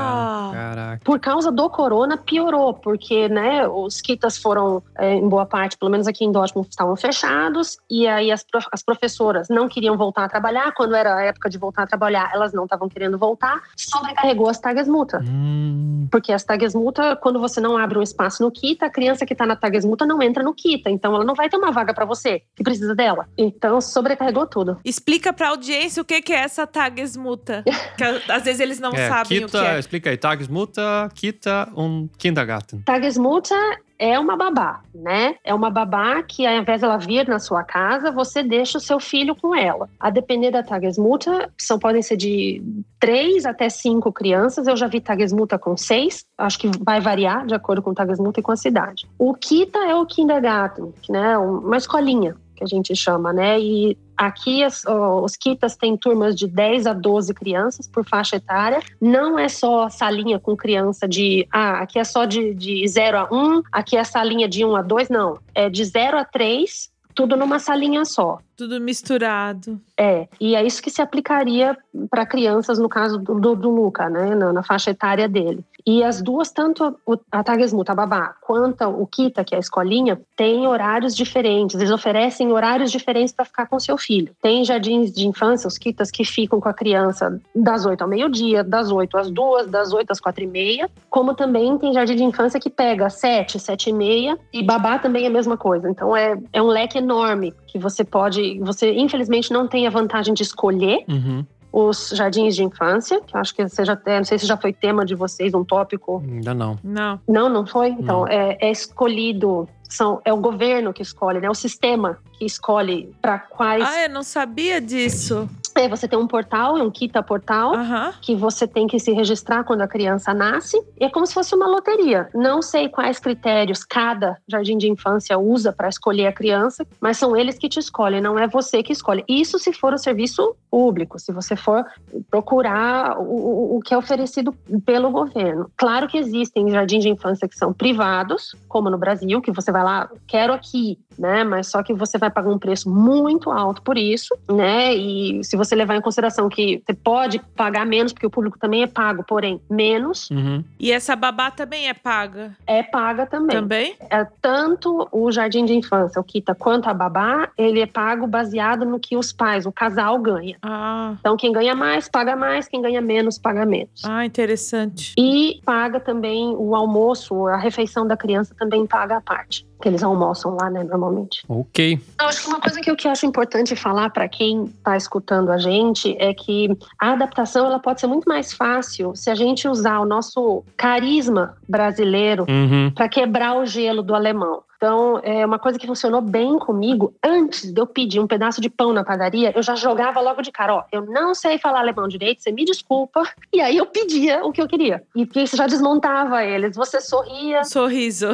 Caraca. Por causa do corona, piorou, porque né, os kitas foram, é, em boa parte, pelo menos aqui em Dortmund, estavam fechados, e aí as, as professoras não queriam voltar a trabalhar. Quando era a época de voltar a trabalhar, elas não estavam querendo voltar, sobrecarregou as Tagesmuta. Hum, Porque as Tagesmuta, quando você não abre um espaço no Kita, a criança que está na Tagesmuta não entra no Kita, então ela não vai ter uma vaga para você, que precisa dela. Então, sobrecarregou tudo. Explica pra audiência o que que é essa tagesmuta. Que a- às vezes eles não é, sabem kita, o que é. explica aí. Tagesmutter, kita und Kindergarten. Tagesmuta é uma babá, né? É uma babá que, ao invés dela vir na sua casa, você deixa o seu filho com ela. A depender da Tagesmuta, são, podem ser de três até cinco crianças. Eu já vi Tagesmuta com seis. Acho que vai variar de acordo com Tagesmuta e com a cidade. O Kita é o Kindergarten, né? Uma escolinha que a gente chama, né? E aqui as- os Kitas têm turmas de 10 a 12 crianças por faixa etária. Não é só salinha com criança de, ah, aqui é só de, de 0 a 1, aqui é salinha de 1 a 2, não. É de 0 a 3, tudo numa salinha só. Tudo misturado. É, e é isso que se aplicaria para crianças, no caso do, do, do Luca, né, na, na faixa etária dele. E as duas, tanto a Tagesmuta, a babá, quanto o Kita, que é a escolinha, têm horários diferentes. Eles oferecem horários diferentes para ficar com seu filho. Tem jardins de infância, os Kitas, que ficam com a criança das 8 ao meio-dia, das 8 às 2, das 8 às 4 e meia. Como também tem jardim de infância que pega 7, 7 e meia. E babá também é a mesma coisa. Então é, é um leque enorme que você pode. Você, infelizmente, não tem a vantagem de escolher Uhum. Os jardins de infância, que eu acho que seja até, não sei se já foi tema de vocês, um tópico. Ainda não. Não. Não, não foi? Então, Não. é, é escolhido, são, é o governo que escolhe, né? O sistema que escolhe para quais. Ah, eu não sabia disso. É, você tem um portal, um Kita portal. Aham. Que você tem que se registrar quando a criança nasce. E é como se fosse uma loteria. Não sei quais critérios cada jardim de infância usa para escolher a criança, mas são eles que te escolhem, não é você que escolhe. Isso se for o serviço público, se você for procurar o, o- o que é oferecido pelo governo. Claro que existem jardins de infância que são privados, como no Brasil, que você vai lá, quero aqui, né? Mas só que você vai pagar um preço muito alto por isso, né? E se você levar em consideração que você pode pagar menos, porque o público também é pago, porém, menos Uhum. E essa babá também é paga? é paga também. Também? É, tanto o jardim de infância, o Kita, quanto a babá, ele é pago baseado no que os pais, o casal, ganha. Ah, Então, quem ganha mais, paga mais, quem ganha menos, paga menos. ah interessante. E paga também o almoço, a refeição da criança também paga a parte. Que eles almoçam lá, né, normalmente. Ok. Eu acho que uma coisa que eu, que acho importante falar para quem está escutando a gente é que a adaptação ela pode ser muito mais fácil se a gente usar o nosso carisma brasileiro Uhum. para quebrar o gelo do alemão. Então, é uma coisa que funcionou bem comigo. Antes de eu pedir um pedaço de pão na padaria, eu já jogava logo de cara: ó, eu não sei falar alemão direito, você me desculpa. E aí eu pedia o que eu queria. E isso já desmontava eles. Você sorria. Sorriso.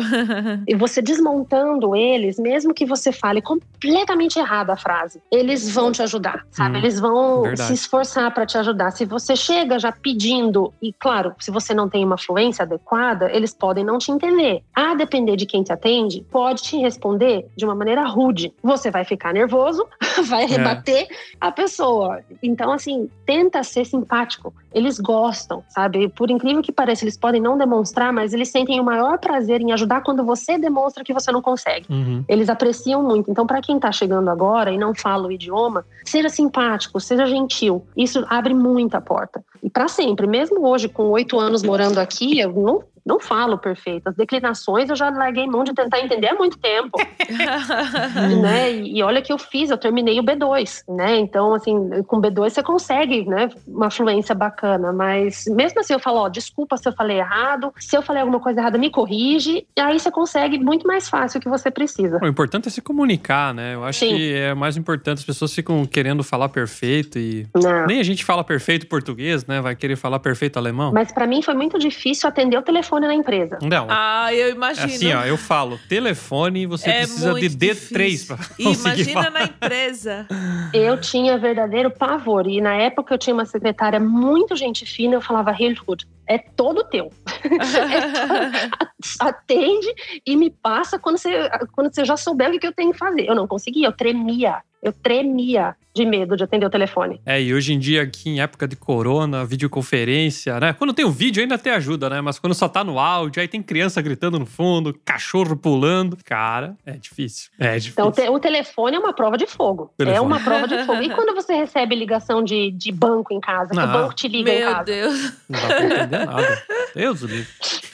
e você desmontando eles, mesmo que você fale completamente errado a frase, eles vão te ajudar, sabe? Hum, eles vão verdade. se esforçar para te ajudar. Se você chega já pedindo, e claro, se você não tem uma fluência adequada, eles podem não te entender. A depender de quem te atende, pode te responder de uma maneira rude. Você vai ficar nervoso, vai É. rebater a pessoa. Então, assim, tenta ser simpático. Eles gostam, sabe? Por incrível que pareça, eles podem não demonstrar, mas eles sentem o maior prazer em ajudar quando você demonstra que você não consegue. Uhum. Eles apreciam muito. Então, para quem está chegando agora e não fala o idioma, seja simpático, seja gentil. Isso abre muita porta. E para sempre, mesmo hoje, com oito anos morando aqui, eu não, não falo perfeito. As declinações eu já larguei mão de tentar entender há muito tempo. né? E, e olha que eu fiz, eu terminei o B2, né? Então, assim, com B2 você consegue, né, uma fluência bacana, mas mesmo assim eu falo, ó, desculpa se eu falei errado, se eu falei alguma coisa errada, me corrige, e aí você consegue muito mais fácil o que você precisa. O importante é se comunicar, né? Eu acho Sim. que é mais importante. As pessoas ficam querendo falar perfeito e. Não. Nem a gente fala perfeito português, né? Vai querer falar perfeito alemão? Mas para mim foi muito difícil atender o telefone na empresa. Não. Ah, eu É imagino. assim, ó, eu falo, telefone, você É precisa de muito D3 difícil. pra E conseguir Imagina falar. na empresa. Eu tinha verdadeiro pavor. E na época eu tinha uma secretária muito gente fina, eu falava, Hiltrud, é todo teu. Atende e me passa quando você, quando você já souber o que que eu tenho que fazer. Eu não conseguia, eu tremia. Eu tremia de medo de atender o telefone. É, e hoje em dia, aqui em época de corona, videoconferência, né? Quando tem o vídeo ainda até ajuda, né? Mas quando só tá no áudio, aí tem criança gritando no fundo, cachorro pulando. Cara, é difícil. É difícil. Então, te- o telefone é uma prova de fogo. Telefone. É uma prova de fogo. E quando você recebe ligação de, de banco em casa, que o banco te liga em Meu casa? Deus. Não dá pra entender nada. Deus o livre.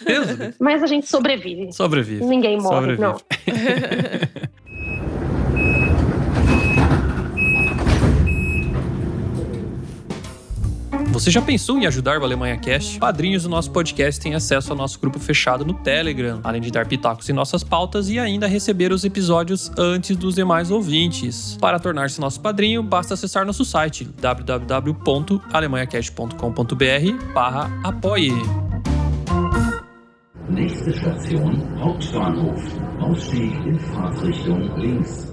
Deus o livre. Mas a gente sobrevive. Sobrevive. Ninguém morre, Sobrevive. não. Você já pensou em ajudar o Alemanha Cast? Padrinhos do nosso podcast têm acesso ao nosso grupo fechado no Telegram, além de dar pitacos em nossas pautas e ainda receber os episódios antes dos demais ouvintes. Para tornar-se nosso padrinho, basta acessar nosso site www.alemanhacast.com.br barra apoie. Nächste Station Hauptbahnhof. Ausstieg in Fahrtrichtung links.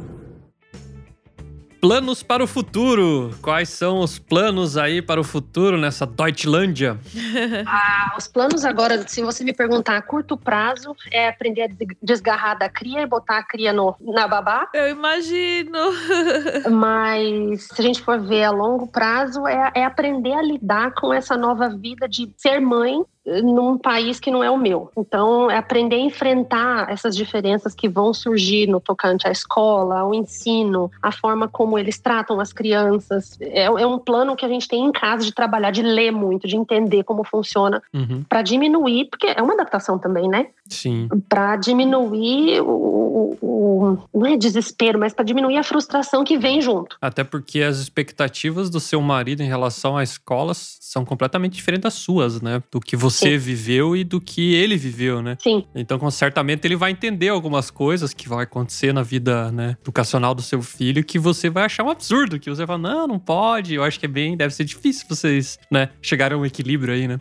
Planos para o futuro. Quais são os planos aí para o futuro nessa Deutschlandia? Ah, os planos agora, se você me perguntar a curto prazo, é aprender a des- desgarrar da cria e botar a cria no, na babá. Eu imagino. Mas se a gente for ver a longo prazo, é, é aprender a lidar com essa nova vida de ser mãe num país que não é o meu. Então, é aprender a enfrentar essas diferenças que vão surgir no tocante à escola, ao ensino, a forma como eles tratam as crianças. É, é um plano que a gente tem em casa de trabalhar, de ler muito, de entender como funciona, Uhum, para diminuir, porque é uma adaptação também, né? sim. para diminuir o, o- o- não é desespero, mas para diminuir a frustração que vem junto. Até porque as expectativas do seu marido em relação à escola são completamente diferentes das suas, né? Do que você Sim. viveu e do que ele viveu, né? Sim, Então, com- certamente ele vai entender algumas coisas que vão acontecer na vida, né, educacional do seu filho que você vai achar um absurdo, que você vai falar, não, não pode. Eu acho que é bem, deve ser difícil vocês, né, chegarem a um equilíbrio aí, né?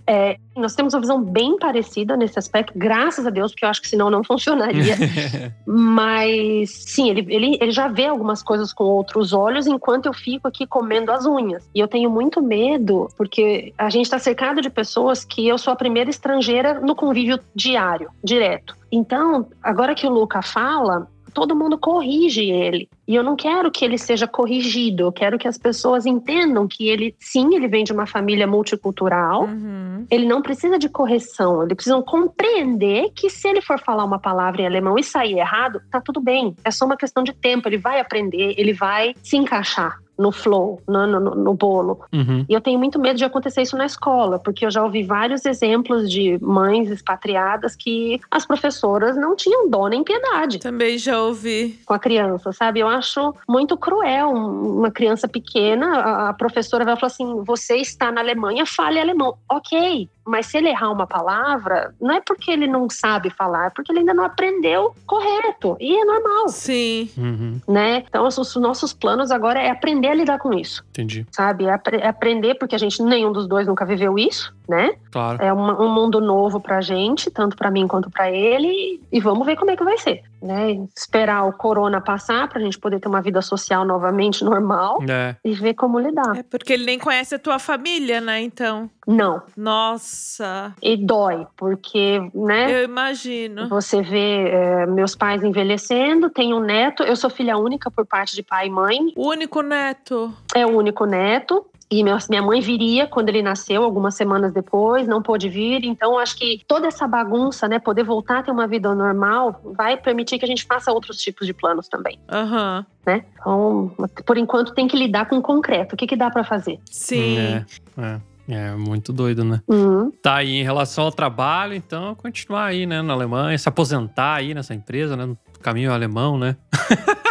nós temos uma visão bem parecida nesse aspecto, graças a Deus, porque eu acho que senão não funcionaria. Mas sim, ele, ele, ele já vê algumas coisas com outros olhos enquanto eu fico aqui comendo as unhas. E eu tenho muito medo, porque a gente está cercado de pessoas que eu sou a primeira estrangeira no convívio diário, direto. Então, agora que o Luca fala, todo mundo corrige ele. E eu não quero que ele seja corrigido, eu quero que as pessoas entendam que ele, sim, ele vem de uma família multicultural, Uhum. ele não precisa de correção, ele precisa compreender que se ele for falar uma palavra em alemão e sair errado, tá tudo bem. É só uma questão de tempo, ele vai aprender, ele vai se encaixar no flow, no, no, no bolo. Uhum. E eu tenho muito medo de acontecer isso na escola, porque eu já ouvi vários exemplos de mães expatriadas que as professoras não tinham dó nem piedade Também já ouvi. com a criança, sabe? Eu acho muito cruel um- uma criança pequena, a professora vai falar assim: você está na Alemanha, fale alemão. Ok, Mas se ele errar uma palavra, não é porque ele não sabe falar, é porque ele ainda não aprendeu correto. E é normal, Sim. Uhum, né? Então, os, os nossos planos agora é aprender a lidar com isso, entendi. sabe? É apre- é aprender, porque a gente, nenhum dos dois nunca viveu isso, né? Claro. É uma- um mundo novo pra gente, tanto pra mim quanto pra ele, e vamos ver como é que vai ser, né? Esperar o corona passar pra gente poder ter uma vida social novamente normal É. e ver como lidar. É porque ele nem conhece a tua família, né? Então. Não, Nossa. E dói, porque, né? Eu imagino. Você vê é, meus pais envelhecendo, tenho um neto, eu sou filha única por parte de pai e mãe, O único neto. é o único neto. E minha mãe viria quando ele nasceu, algumas semanas depois, não pôde vir. Então, acho que toda essa bagunça, né, poder voltar a ter uma vida normal, vai permitir que a gente faça outros tipos de planos também, Aham. né? Então, por enquanto, tem que lidar com o concreto. O que, que dá pra fazer? Sim. É, é. É muito doido, né? Uhum. Tá aí em relação ao trabalho, então continuar aí, né, na Alemanha, se aposentar aí nessa empresa, né, caminho alemão, né?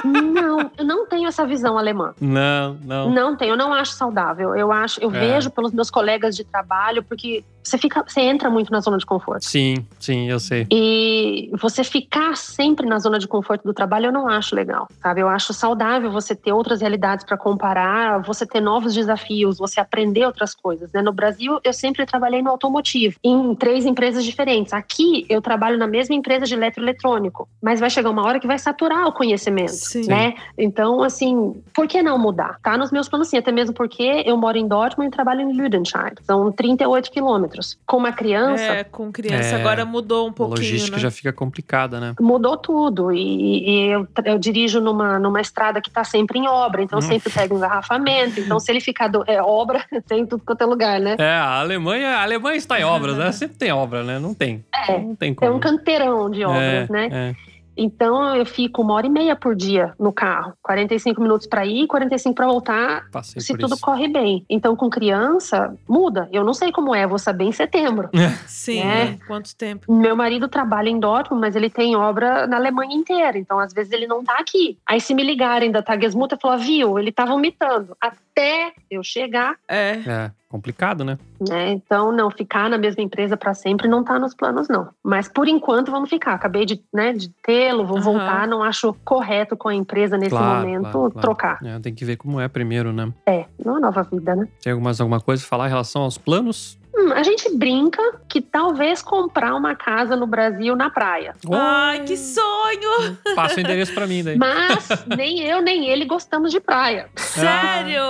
Não, eu não tenho essa visão alemã. Não, não. Não tenho, eu não acho saudável. Eu acho, eu É. vejo pelos meus colegas de trabalho, porque você fica, você entra muito na zona de conforto. Sim, sim, eu sei. E você ficar sempre na zona de conforto do trabalho, eu não acho legal, sabe? Eu acho saudável você ter outras realidades para comparar, você ter novos desafios, você aprender outras coisas. Né? No Brasil, eu sempre trabalhei no automotivo, em três empresas diferentes. Aqui, eu trabalho na mesma empresa de eletroeletrônico, mas vai chegar uma hora que vai saturar o conhecimento, Sim. né? Então, assim, por que não mudar? Tá nos meus planos, sim, até mesmo porque eu moro em Dortmund e trabalho em Lüdenscheid. São 38 quilômetros. Com uma criança, É, com criança. É, Agora mudou um A pouquinho. logística né? já fica complicada, né? mudou tudo. E, e eu, eu dirijo numa, numa estrada que está sempre em obra, então Hum. sempre pega engarrafamento. Então, se ele ficar do, é, obra, tem em tudo quanto é lugar, né? É, a Alemanha, a Alemanha está em obras, né? Sempre tem obra, né? Não tem. É. Não tem É como. um canteirão de obras, É, né? é. Então eu fico uma hora e meia por dia no carro, 45 minutos para ir, 45 para voltar. Passei Se tudo isso. corre bem. Então, com criança, muda. Eu não sei como é, vou saber em setembro. Sim. É. Quanto tempo? Meu marido trabalha em Dortmund, mas ele tem obra na Alemanha inteira. Então, às vezes, ele não tá aqui. Aí, se me ligarem da Tagesmutter, eu falo, viu, ele tá vomitando. Até eu chegar, É. É, complicado, né? né? Então, não, ficar na mesma empresa para sempre não tá nos planos, não. Mas, por enquanto, vamos ficar. Acabei de, né, de tê-lo, vou Aham. voltar. Não acho correto com a empresa, nesse Claro, momento, claro, claro. trocar. É, tem que ver como é primeiro, né? É, uma nova vida, né? Tem mais alguma coisa a falar em relação aos planos? Hum, a gente brinca que talvez comprar uma casa no Brasil na praia. Ai, que sonho! Passa o endereço pra mim daí. Mas nem eu nem ele gostamos de praia. Sério?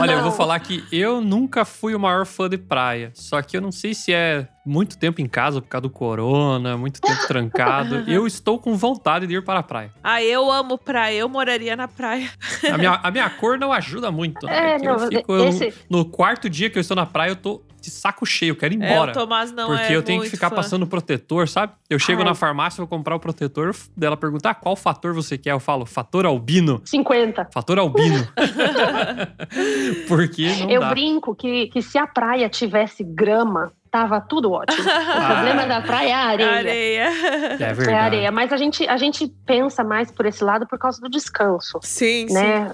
Olha, eu vou falar que eu nunca fui o maior fã de praia. Só que eu não sei se é muito tempo em casa por causa do corona, muito tempo trancado. Eu estou com vontade de ir para a praia. Ah, eu amo praia. Eu moraria na praia. A minha, a minha cor não ajuda muito. né? É, Que eu não, fico- eu- esse- no quarto dia que eu estou na praia, eu tô de saco cheio, eu quero ir É, embora. o Tomás não porque é eu tenho que ficar fã. passando protetor, sabe? Eu chego Ai. na farmácia, vou comprar o protetor, dela perguntar qual fator você quer. Eu falo, fator albino. 50. Fator albino. porque não eu dá. brinco que, que se a praia tivesse grama, tava tudo ótimo. O Ah. problema da praia é a areia. Areia. É É verdade. a areia. Mas a gente, a gente pensa mais por esse lado por causa do descanso. Sim, sim. Né?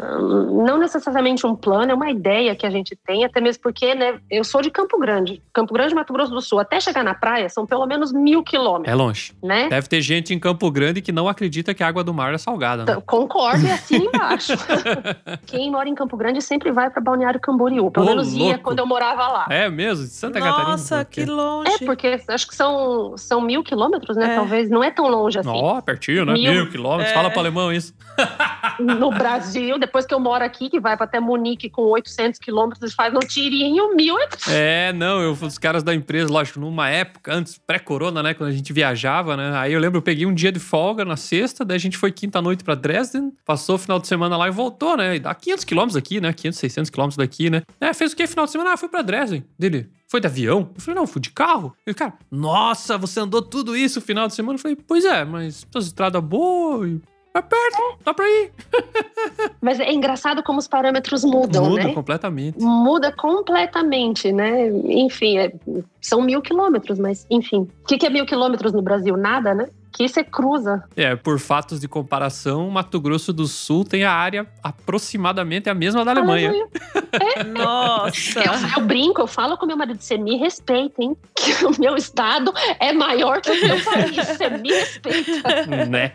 Não necessariamente um plano, é uma ideia que a gente tem, até mesmo porque né, eu sou de Campo Grande. Campo Grande, Mato Grosso do Sul. Até chegar na praia são pelo menos mil É quilômetros. longe. Né? Deve ter gente em Campo Grande que não acredita que a água do mar é salgada, né? Então, Concordo e assim embaixo. Quem mora em Campo Grande sempre vai para Balneário Camboriú. Pelo Ô, menos ia louco. quando eu morava lá. É mesmo? De Santa Catarina? Nossa, Por quê? Que longe. É, porque acho que são, são mil quilômetros, né? É. Talvez não é tão longe assim. Ó, pertinho, né? Mil. Mil, quilômetros. É. Fala pro alemão isso. No Brasil, depois que eu moro aqui, que vai para até Munique com 800 quilômetros, eles fazem um tirinho, mil é... É, não, eu os caras da empresa, lógico, numa época antes, pré-corona, né, quando a gente viajava, né? Aí eu lembro, eu peguei um dia de folga na sexta, daí a gente foi quinta-noite pra Dresden, passou o final de semana lá e voltou, né? E dá 500 quilômetros aqui, né? 500, 600 quilômetros daqui, né? É, fez o que final de semana? Ah, fui pra Dresden. Dele, foi de avião? Eu falei, não, fui de carro. E o cara, nossa, você andou tudo isso no final de semana? Eu falei, pois é, mas essas estradas boas e é perto, dá pra ir. Mas é engraçado como os parâmetros mudam, Muda né? completamente. Muda completamente, né? Enfim, é- são mil quilômetros, mas enfim. O que, que é mil quilômetros no Brasil? Nada, né? Aqui você cruza. É, por fatos de comparação, Mato Grosso do Sul tem a área aproximadamente a mesma da Alemanha. Nossa. Eu, eu brinco, eu falo com meu marido, você me respeita, hein? Que o meu estado é maior que o seu país, você me respeita. né?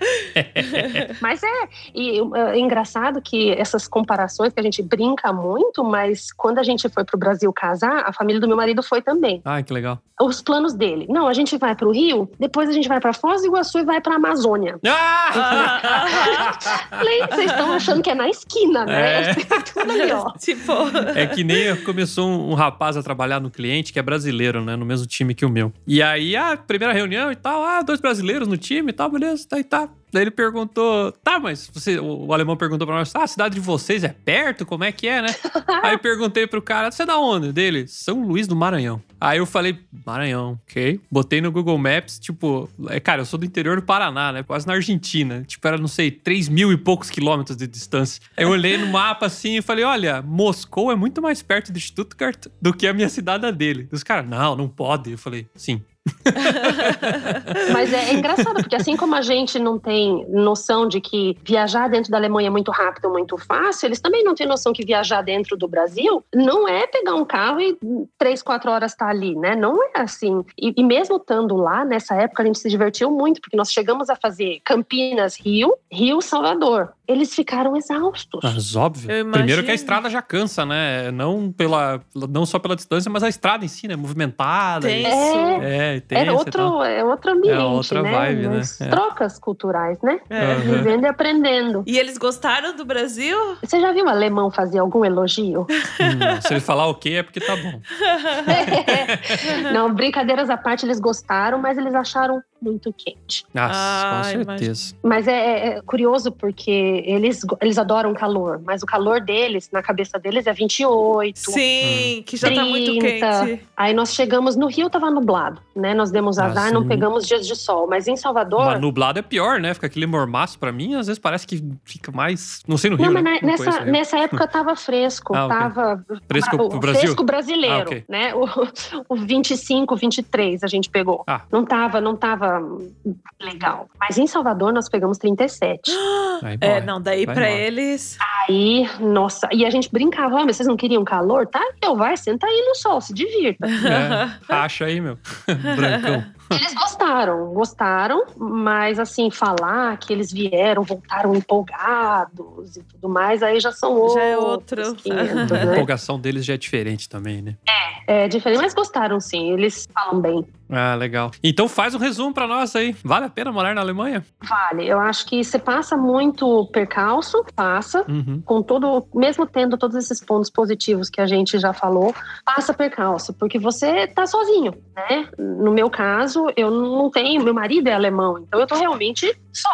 Mas é, e é engraçado que essas comparações que a gente brinca muito, mas quando a gente foi pro Brasil casar, a família do meu marido foi também. Ai, que legal. Os planos dele. Não, a gente vai pro Rio, depois a gente vai pra Foz do Iguaçu e vai pra Amazônia. Ah! Falei, vocês estão achando que é na esquina, né? É. Tudo ali, ó. tipo, É que nem começou um, um rapaz a trabalhar no cliente que é brasileiro, né? No mesmo time que o meu. E aí, a primeira reunião e tal, ah, dois brasileiros no time e tal, beleza, tá e tá. Daí ele perguntou, tá, mas você, o, o alemão perguntou pra nós, ah, a cidade de vocês é perto? Como é que é, né? aí eu perguntei pro cara, você é da onde? Dele, São Luís do Maranhão. Aí eu falei, Maranhão, ok. Botei no Google Maps, tipo, é, cara, eu sou do interior do Paraná, né? Quase na Argentina. Tipo, era, não sei, 3 mil e poucos quilômetros de distância. Aí eu olhei no mapa assim e falei, olha, Moscou é muito mais perto de Stuttgart do que a minha cidade dele. E os caras, não, não pode. Eu falei, sim. Mas é, é engraçado, porque assim como a gente não tem noção de que viajar dentro da Alemanha é muito rápido, muito fácil, eles também não têm noção que viajar dentro do Brasil não é pegar um carro e três, quatro horas estar ali, né? Não é assim. E, e mesmo estando lá, nessa época, a gente se divertiu muito, porque nós chegamos a fazer Campinas, Rio, Rio, Salvador. Eles ficaram exaustos. Mas óbvio. Primeiro que a estrada já cansa, né? Não, pela, não só pela distância, mas a estrada em si, né? Movimentada. Tem isso. É, tensa Era e outro, é outro ambiente, outra né? vibe, né? É. Trocas culturais, né? É. Aham. Vivendo e aprendendo. E eles gostaram do Brasil? Você já viu um alemão fazer algum elogio? Hum, se ele falar ok, é porque tá bom. Não, brincadeiras à parte, eles gostaram, mas eles acharam muito quente. Nossa, Ah, com certeza. Mas é, é- é curioso porque eles, eles adoram calor, mas o calor deles, na cabeça deles, é 28. Sim, que já tá muito 30. quente. Aí nós chegamos no Rio, tava nublado, né? Nós demos Ah, azar, não sim. pegamos dias de sol. Mas em Salvador. Mas nublado é pior, né? Fica aquele mormaço pra mim, às vezes parece que fica mais. Não sei no Rio. Não, mas né? Não nessa, Rio. nessa época tava fresco, Ah, ok. tava Fresco o- Brasil? fresco brasileiro, Ah, ok. né? O, o 25, 23 a gente pegou. Ah. Não tava, não tava legal. Mas em Salvador nós pegamos 37. Aí, É, não, daí embora. eles. Aí, nossa, e a gente brincava, ah, mas vocês não queriam calor? Tá, então vai, senta aí no sol, se divirta. É, racha aí, meu. Brancão. Eles gostaram, gostaram, mas assim, falar que eles vieram, voltaram empolgados e tudo mais, aí já são outros Já é outro. 500, A né? empolgação deles já é diferente também, né? É diferente, mas gostaram sim, eles falam bem. Ah, legal. Então faz um resumo pra nós aí. Vale a pena morar na Alemanha? Vale, eu acho que você passa muito percalço, passa, Uhum. com todo, mesmo tendo todos esses pontos positivos que a gente já falou, passa percalço, porque você tá sozinho, né? No meu caso, eu não tenho, meu marido é alemão, então eu tô realmente só,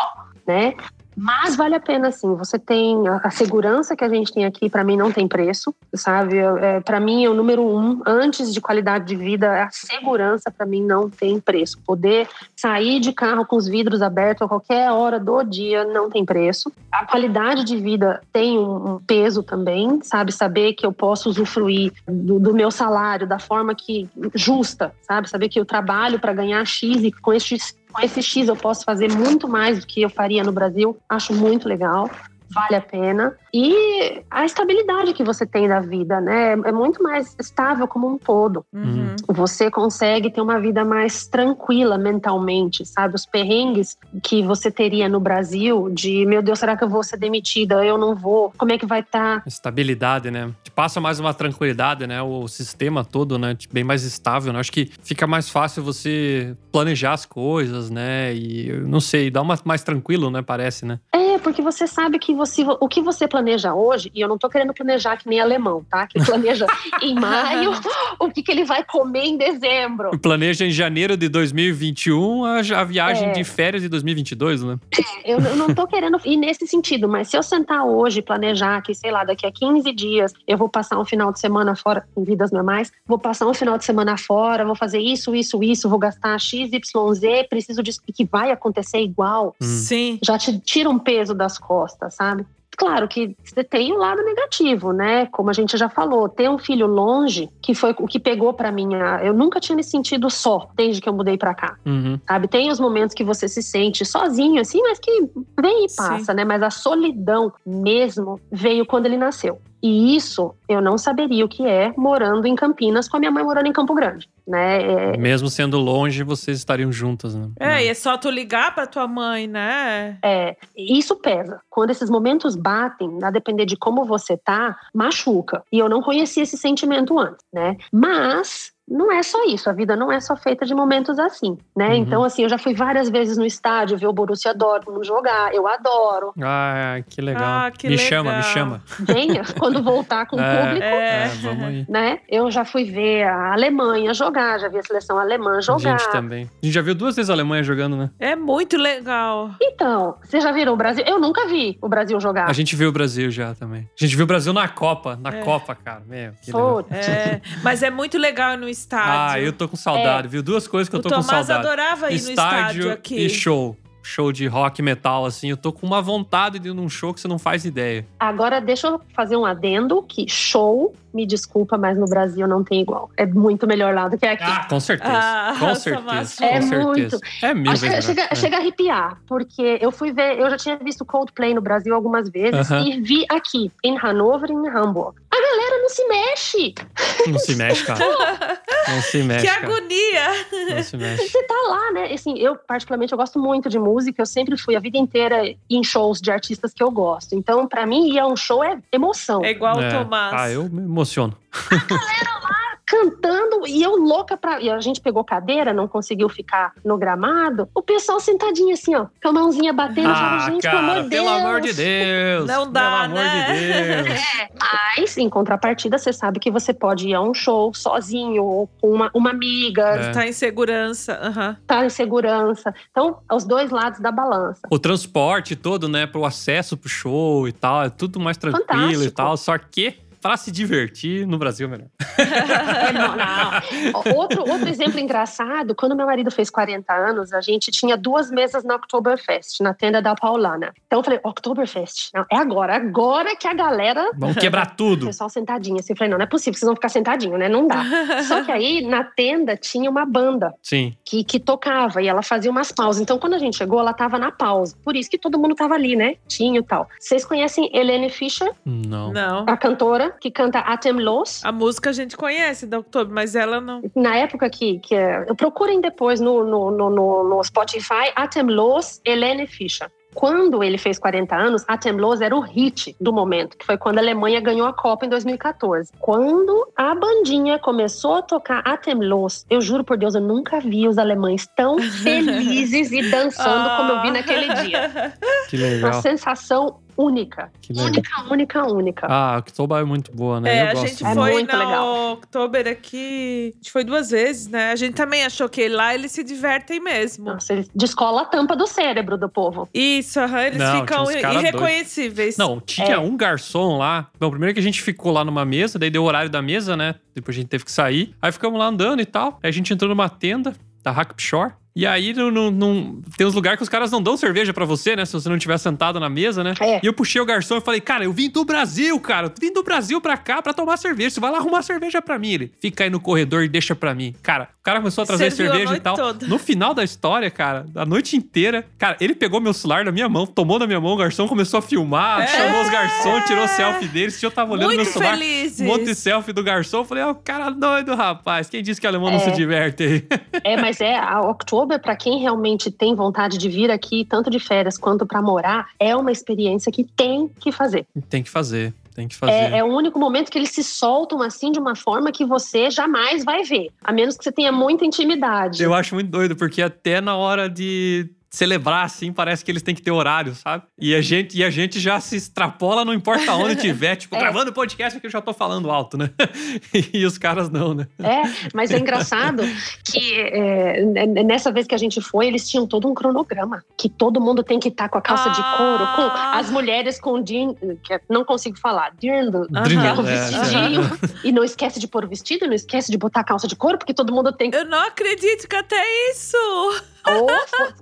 né? Mas vale a pena sim. Você tem a, segurança que a gente tem aqui, para mim não tem preço, sabe? É, para mim é o número um. Antes de qualidade de vida, a segurança para mim não tem preço. Poder sair de carro com os vidros abertos a qualquer hora do dia não tem preço. A qualidade de vida tem um, peso também, sabe? Saber que eu posso usufruir do, do meu salário da forma que justa, sabe? Saber que eu trabalho para ganhar X e com esse com esse X eu posso fazer muito mais do que eu faria no Brasil. Acho muito legal. Vale a pena. E a estabilidade que você tem da vida, né? É muito mais estável como um todo. Uhum. Você consegue ter uma vida mais tranquila mentalmente, sabe? Os perrengues que você teria no Brasil, de meu Deus, será que eu vou ser demitida? Eu não vou. Como é que vai estar? Estabilidade, né? Te Passa mais uma tranquilidade, né? O sistema todo, né? Bem mais estável, né? Acho que fica mais fácil você planejar as coisas, né? E não sei, dá uma mais tranquilo, né? Parece, né? É, porque você sabe que você, o que você planeja hoje, e eu não tô querendo planejar que nem alemão, tá? Que planeja em maio o que, que ele vai comer em dezembro. Planeja em janeiro de 2021 a, a viagem É. de férias de 2022, né? Eu, eu não tô querendo ir nesse sentido, mas se eu sentar hoje e planejar que, sei lá, daqui a 15 dias eu vou passar um final de semana fora em vidas normais, vou passar um final de semana fora, vou fazer isso, isso, isso, vou gastar X, Y, Z, preciso disso, e que vai acontecer igual, Hum. Sim. já te tira um peso das costas, sabe? claro que você tem o lado negativo, né? Como a gente já falou, ter um filho longe, que foi o que pegou para mim. Eu nunca tinha me sentido só desde que eu mudei para cá. Uhum. Sabe, tem os momentos que você se sente sozinho, assim, mas que vem e passa, né? Mas a solidão mesmo veio quando ele nasceu. E isso eu não saberia o que é morando em Campinas com a minha mãe morando em Campo Grande, né? É, Mesmo sendo longe, vocês estariam juntas, né? É, e é só tu ligar pra tua mãe, né? É, isso pesa. Quando esses momentos batem, a depender de como você tá, machuca. E eu não conhecia esse sentimento antes, né? Mas não é só isso, a vida não é só feita de momentos assim, né? Uhum. Então, assim, eu já fui várias vezes no estádio ver o Borussia Dortmund jogar, eu adoro. Ah, que legal. Ah, que me legal. chama, me chama. Venha, quando voltar com o É. público, É. É, vamos aí. né? Eu já fui ver a Alemanha jogar, já vi a seleção alemã A jogar. gente também. A gente já viu duas vezes a Alemanha jogando, né? É muito legal. Então, vocês já viram o Brasil? Eu nunca vi o Brasil jogar. A gente viu o Brasil já também. A gente viu o Brasil na Copa. Na É. Copa, cara. Meu, que legal. É, mas é muito legal ir no Ah, estádio. eu tô com saudade, viu? Duas coisas que eu o tô com Tomás saudade. adorava ir no estádio aqui. e show. Show de rock metal, assim. Eu tô com uma vontade de ir num show que você não faz ideia. Agora, deixa eu fazer um adendo que show, me desculpa, mas no Brasil não tem igual. É muito melhor lá do que aqui. Ah, com certeza. Ah, com Tomás, certeza. É com certeza. muito. É mil Chega. É. chega a arrepiar, porque eu fui ver, eu já tinha visto Coldplay no Brasil algumas vezes Aham. e vi aqui, em Hanover e em Hamburg. A galera não se mexe. Não se mexe, cara. Não se mexe, Que cara. agonia! Não se mexe. Você tá lá, né? Assim, eu, particularmente, eu gosto muito de música. Eu sempre fui a vida inteira em shows de artistas que eu gosto. Então, pra mim, ir a um show é emoção. É igual É. o Tomás. Ah, eu me emociono. Cantando e eu louca pra. E a gente pegou cadeira, não conseguiu ficar no gramado. O pessoal sentadinho assim, ó, com a mãozinha batendo. Ah, gente, cara, pelo amor de Deus. pelo amor de Deus. Não dá, pelo amor né? de Deus. É, mas em contrapartida, você sabe que você pode ir a um show sozinho ou com uma, uma amiga, É. Tá em segurança. aham. tá em segurança. Então, os dois lados da balança. O transporte todo, né, pro acesso pro show e tal, é tudo mais tranquilo e Fantástico. tal. Só que pra se divertir no Brasil é melhor. Não, não. Outro, outro exemplo engraçado, quando meu marido fez 40 anos, a gente tinha duas mesas na Oktoberfest, na tenda da Paulana. Então eu falei, Oktoberfest, não, é agora, agora que a galera Vamos quebrar O tudo. pessoal sentadinho. Assim, eu falei, não, não é possível, vocês vão ficar sentadinho, né? Não dá. Só que aí, na tenda, tinha uma banda Sim. que, que tocava e ela fazia umas pausas. Então, quando a gente chegou, ela tava na pausa. Por isso que todo mundo tava ali, né? Tinha e tal. Vocês conhecem Helene Fischer, Não. Não. a cantora, que canta Atemlos? A música a gente conhece da October, mas ela não. Na época que, que é, procurem depois no, no, no, no, no Spotify, Atemlos, Helene Fischer. Quando ele fez 40 anos, Atemlos era o hit do momento, que foi quando a Alemanha ganhou a Copa em 2014. Quando a bandinha começou a tocar Atemlos, eu juro por Deus, eu nunca vi os alemães tão felizes e dançando como eu vi naquele dia. Que Uma legal. sensação única. Única, única, única. Ah, a Oktober é muito boa, né? É, Eu a gosto gente É foi muito na legal. October aqui. A gente foi duas vezes, né? A gente também achou que lá eles se divertem mesmo. Nossa, ele descola a tampa do cérebro do povo. Isso, aham, eles Não, ficam irreconhecíveis. Não, tinha É. um garçom lá. Bom, primeiro que a gente ficou lá numa mesa, daí deu o horário da mesa, né? Depois a gente teve que sair. Aí ficamos lá andando e tal. Aí a gente entrou numa tenda da Hackp Shore. E aí não, não- não- tem uns lugares que os caras não dão cerveja pra você, né? Se você não tiver sentado na mesa, né? É. E eu puxei o garçom e falei, cara, eu vim do Brasil, cara. Eu vim do Brasil pra cá pra tomar cerveja. Você vai lá arrumar cerveja pra mim. Ele fica aí no corredor e deixa pra mim. Cara, o cara começou a trazer Serviu a cerveja e noite tal. toda. No final da história, cara, a noite inteira, cara, ele pegou meu celular na minha mão, tomou na minha mão, o garçom começou a filmar, É. chamou os garçons, tirou selfie deles. Eu tava olhando Muito meu celular. felizes. Um monte de selfie do garçom. Eu falei, ó, o cara doido, rapaz. Quem disse que alemão não É. se diverte aí? É, mas é, a Oktober, para quem realmente tem vontade de vir aqui, tanto de férias quanto para morar, é uma experiência que tem que fazer. Tem que fazer, tem que fazer. É, é o único momento que eles se soltam assim de uma forma que você jamais vai ver, a menos que você tenha muita intimidade. Eu acho muito doido, porque até na hora de celebrar, assim, parece que eles têm que ter horário, sabe? E a gente, e a gente já se extrapola, não importa onde tiver. Tipo, É. gravando podcast aqui eu já tô falando alto, né? e os caras não, né? É, mas é engraçado que é, nessa vez que a gente foi, eles tinham todo um cronograma. Que todo mundo tem que estar com a calça de couro, com Ah. as mulheres com din, que é- não consigo falar, dirndl, Aham. que é o É, vestidinho. E não esquece de pôr o vestido, não esquece de botar a calça de couro, porque todo mundo tem que. Eu não acredito que até isso! Ou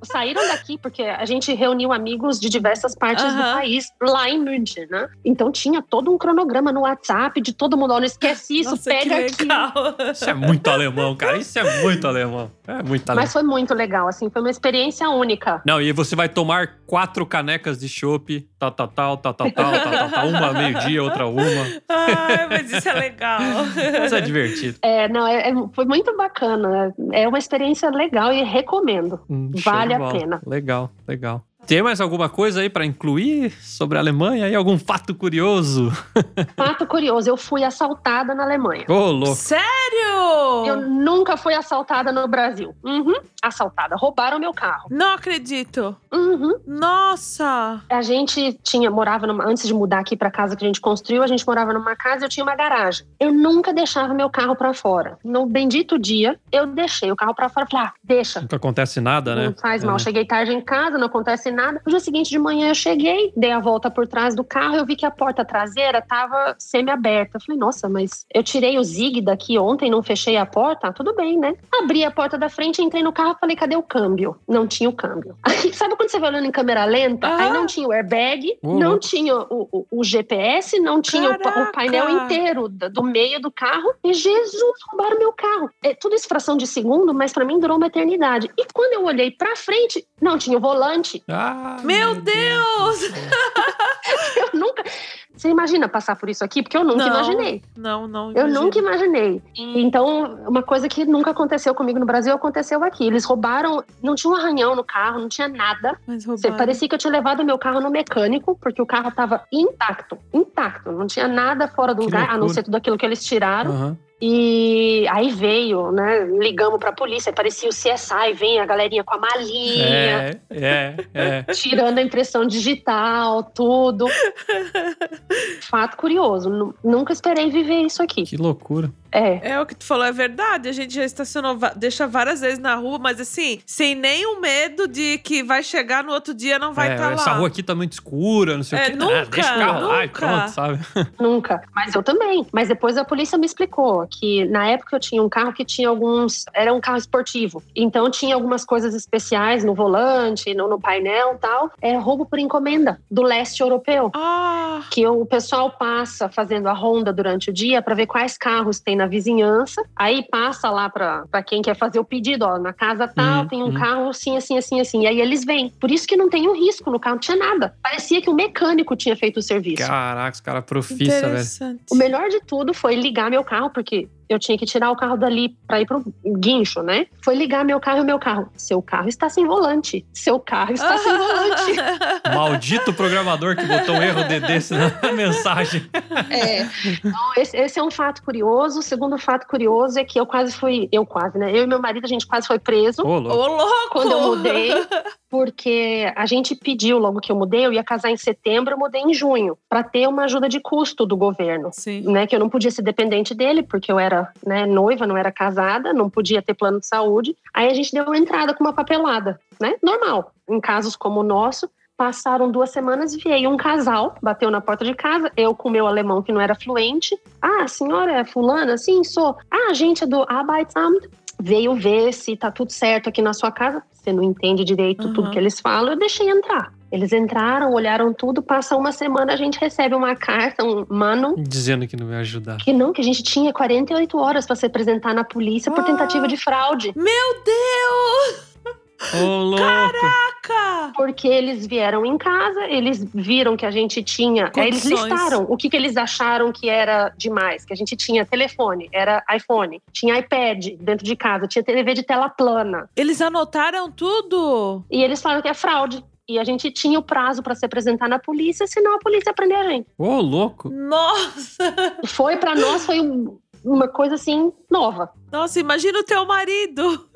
saíram manda aqui, porque a gente reuniu amigos de diversas partes do Aham. país lá em München, né? Então tinha todo um cronograma no WhatsApp de todo mundo. Ó, não esquece isso, Nossa, pega aqui. Isso é muito alemão, cara. Isso é muito alemão. É muito alemão. Mas foi muito legal, assim, foi uma experiência única. Não, e você vai tomar quatro canecas de chopp, tal, tal, tal, tal, tal, tal, tal, tal, uma meio-dia, outra uma. Ai, mas isso é legal. Mas é divertido. É, não, é- é- foi muito bacana. É uma experiência legal e recomendo. Hum, show Vale a bola. pena. Legal, legal. Tem mais alguma coisa aí pra incluir sobre a Alemanha? Aí algum fato curioso? Fato curioso, eu fui assaltada na Alemanha. Ô, louco. Sério? Eu nunca fui assaltada no Brasil. Uhum, assaltada. Roubaram meu carro. Não acredito. Uhum. Nossa. A gente tinha, morava numa, antes de mudar aqui pra casa que a gente construiu, a gente morava numa casa e eu tinha uma garagem. Eu nunca deixava meu carro pra fora. No bendito dia, eu deixei o carro pra fora. Falei, ah, deixa. Nunca acontece nada, né? Não faz mal. É. Cheguei tarde em casa, não acontece nada. No dia seguinte de manhã eu cheguei, dei a volta por trás do carro, eu vi que a porta traseira tava semi-aberta. Eu falei, nossa, mas eu tirei o zig daqui ontem, não fechei a porta? Ah, tudo bem, né? Abri a porta da frente, entrei no carro, falei, cadê o câmbio? Não tinha o câmbio. Aí, sabe quando você vai olhando em câmera lenta? Ah. Aí não tinha o airbag, Ô, não tinha o, o- o GPS, não tinha o, o painel inteiro da- do meio do carro. E Jesus, roubaram meu carro. É tudo isso fração de segundo, mas pra mim durou uma eternidade. E quando eu olhei pra frente, não tinha o volante. Ah, Meu Deus! Eu nunca. Você imagina passar por isso aqui? Porque eu nunca Não. imaginei. Não, não. Eu nunca imaginei. E, então, uma coisa que nunca aconteceu comigo no Brasil aconteceu aqui. Eles roubaram, não tinha um arranhão no carro, não tinha nada. Mas roubaram. parecia que eu tinha levado meu carro no mecânico, porque o carro estava intacto, intacto, não tinha nada fora do Que lugar, a não loucura. ser tudo aquilo que eles tiraram. Aham. E aí veio, né? Ligamos pra polícia, parecia o CSI, vem a galerinha com a malinha. É, é, é. Tirando a impressão digital, tudo. Fato curioso. nu- Nunca esperei viver isso aqui. Que loucura. É. É o que tu falou, é verdade. A gente já estacionou, deixa várias vezes na rua, mas assim, sem nenhum medo de que vai chegar no outro dia não vai É, estar lá. essa rua aqui tá muito escura, não sei É, o quê. Ah, nunca, deixa o carro lá e nunca. pronto, sabe? Nunca. Mas eu também. Mas depois a polícia me explicou que na época eu tinha um carro que tinha alguns. Era um carro esportivo. Então tinha algumas coisas especiais no volante, no, no painel e tal. É roubo por encomenda do leste europeu. Ah, que o pessoal passa fazendo a ronda durante o dia para ver quais carros tem na vizinhança. Aí passa lá para quem quer fazer o pedido, ó, na casa tal, Hum, tem um hum. carro assim, assim, assim, assim. E aí eles vêm. Por isso que não tem um risco no carro, não tinha nada. Parecia que o mecânico tinha feito o serviço. Caraca, os caras profissa, velho. interessante. O melhor de tudo foi ligar meu carro, porque eu tinha que tirar o carro dali para ir pro guincho, né? Foi ligar meu carro e o meu carro. Seu carro está sem volante. Seu carro está sem volante. Maldito programador que botou um erro de desse na mensagem. É. Então, esse, esse é um fato curioso. O segundo fato curioso é que eu quase fui. Eu quase, né? Eu e meu marido, a gente quase foi preso. Ô, Ô, louco. louco! Quando eu mudei, porque a gente pediu logo que eu mudei, eu ia casar em setembro, eu mudei em junho, para ter uma ajuda de custo do governo. Sim. Né, que eu não podia ser dependente dele, porque eu era né, noiva, não era casada, não podia ter plano de saúde. Aí a gente deu uma entrada com uma papelada, né? Normal. Em casos como o nosso, passaram duas semanas e veio um casal, bateu na porta de casa, eu com meu alemão que não era fluente. Ah, a senhora é fulana? Sim, sou. Ah, a gente é do Arbeitsamt. Veio ver se tá tudo certo aqui na sua casa. Você não entende direito Uhum. tudo que eles falam, eu deixei entrar. Eles entraram, olharam tudo, passa uma semana, a gente recebe uma carta, um mano, Dizendo que não vai ajudar. que não, que a gente tinha 48 horas para se apresentar na polícia por Ah. tentativa de fraude. Meu Deus! Ô, louco. Caraca! Porque eles vieram em casa, eles viram que a gente tinha. Aí eles listaram o que, que eles acharam que era demais. Que a gente tinha telefone, era iPhone, tinha iPad dentro de casa, tinha TV de tela plana. Eles anotaram tudo? E eles falaram que é fraude. E a gente tinha o prazo para se apresentar na polícia, senão a polícia prender a gente. Ô, louco. Nossa! Foi para nós, foi um- uma coisa assim nova. Nossa, imagina o teu marido.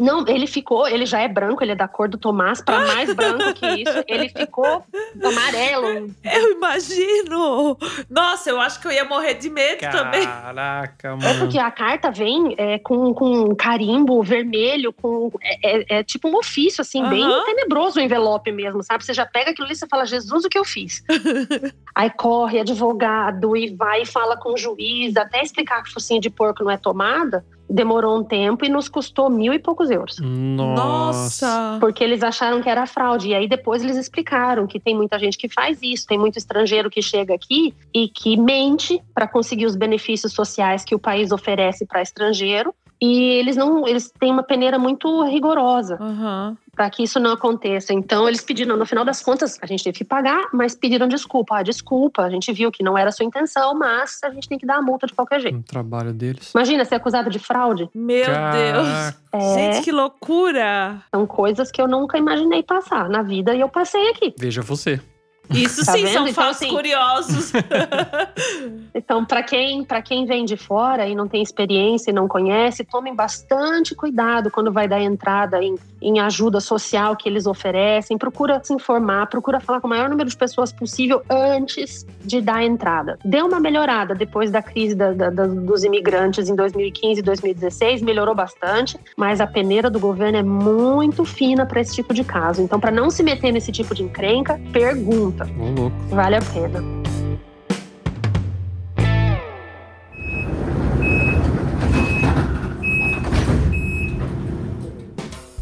Não, ele ficou, ele já é branco, ele é da cor do Tomás, para mais branco que isso, ele ficou amarelo. Eu imagino. Nossa, eu acho que eu ia morrer de medo também. Caraca, É mano. porque a carta vem é, com, com carimbo vermelho, com é, é- é tipo um ofício, assim, bem Aham. tenebroso o envelope mesmo, sabe? Você já pega aquilo ali e você fala, Jesus, o que eu fiz? Aí corre advogado e vai e fala com o juiz, até explicar que focinho de porco não é tomada. Demorou um tempo e nos custou mil e poucos euros. Nossa. Porque eles acharam que era fraude. E aí depois eles explicaram que tem muita gente que faz isso, tem muito estrangeiro que chega aqui e que mente para conseguir os benefícios sociais que o país oferece para estrangeiro. E eles não, eles têm uma peneira muito rigorosa Aham. Para que isso não aconteça. Então eles pediram, no final das contas, a gente teve que pagar, mas pediram desculpa. Ah, desculpa, a gente viu que não era a sua intenção, mas a gente tem que dar a multa de qualquer jeito. O trabalho deles. Imagina ser acusado de fraude. Meu Caraca. Deus. É, Gente, que loucura. são coisas que eu nunca imaginei passar na vida e eu passei aqui. Veja você. Isso Tá sim vendo? são Então, fatos assim, curiosos. Então, para quem, quem vem de fora e não tem experiência e não conhece, tomem bastante cuidado quando vai dar entrada em, em ajuda social que eles oferecem. Procura se informar, procura falar com o maior número de pessoas possível antes de dar entrada. Deu uma melhorada depois da crise da- da- da- dos imigrantes em 2015 e 2016, melhorou bastante, mas a peneira do governo é muito fina para esse tipo de caso. Então, para não se meter nesse tipo de encrenca, pergunta. Louco. Vale a pena.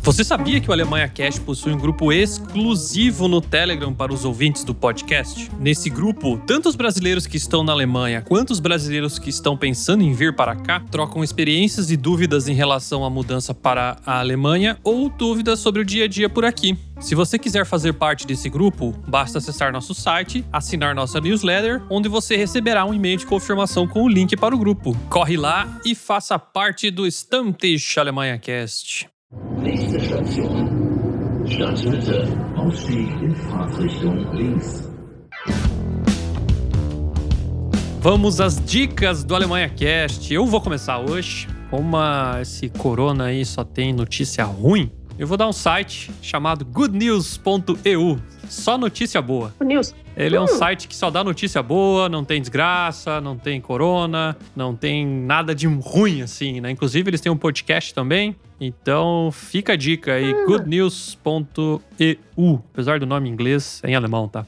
Você sabia que o Alemanha Cash possui um grupo exclusivo no Telegram para os ouvintes do podcast? Nesse grupo, tanto os brasileiros que estão na Alemanha quanto os brasileiros que estão pensando em vir para cá trocam experiências e dúvidas em relação à mudança para a Alemanha ou dúvidas sobre o dia a dia por aqui. Se você quiser fazer parte desse grupo, basta acessar nosso site, assinar nossa newsletter, onde você receberá um e-mail de confirmação com o link para o grupo. Corre lá e faça parte do Stammtisch Alemanha Cast. Nächste Station. Ausstieg in Fahrtrichtung links. Vamos às dicas do Alemanha Cast. Eu vou começar hoje. Como esse corona aí só tem notícia ruim, eu vou dar um site chamado goodnews.eu. Só notícia boa. O Nils, Ele é um Hum. site que só dá notícia boa, não tem desgraça, não tem corona, não tem nada de ruim assim, né? Inclusive eles têm um podcast também. Então fica a dica aí, goodnews.eu. Apesar do nome em inglês, é em alemão, tá?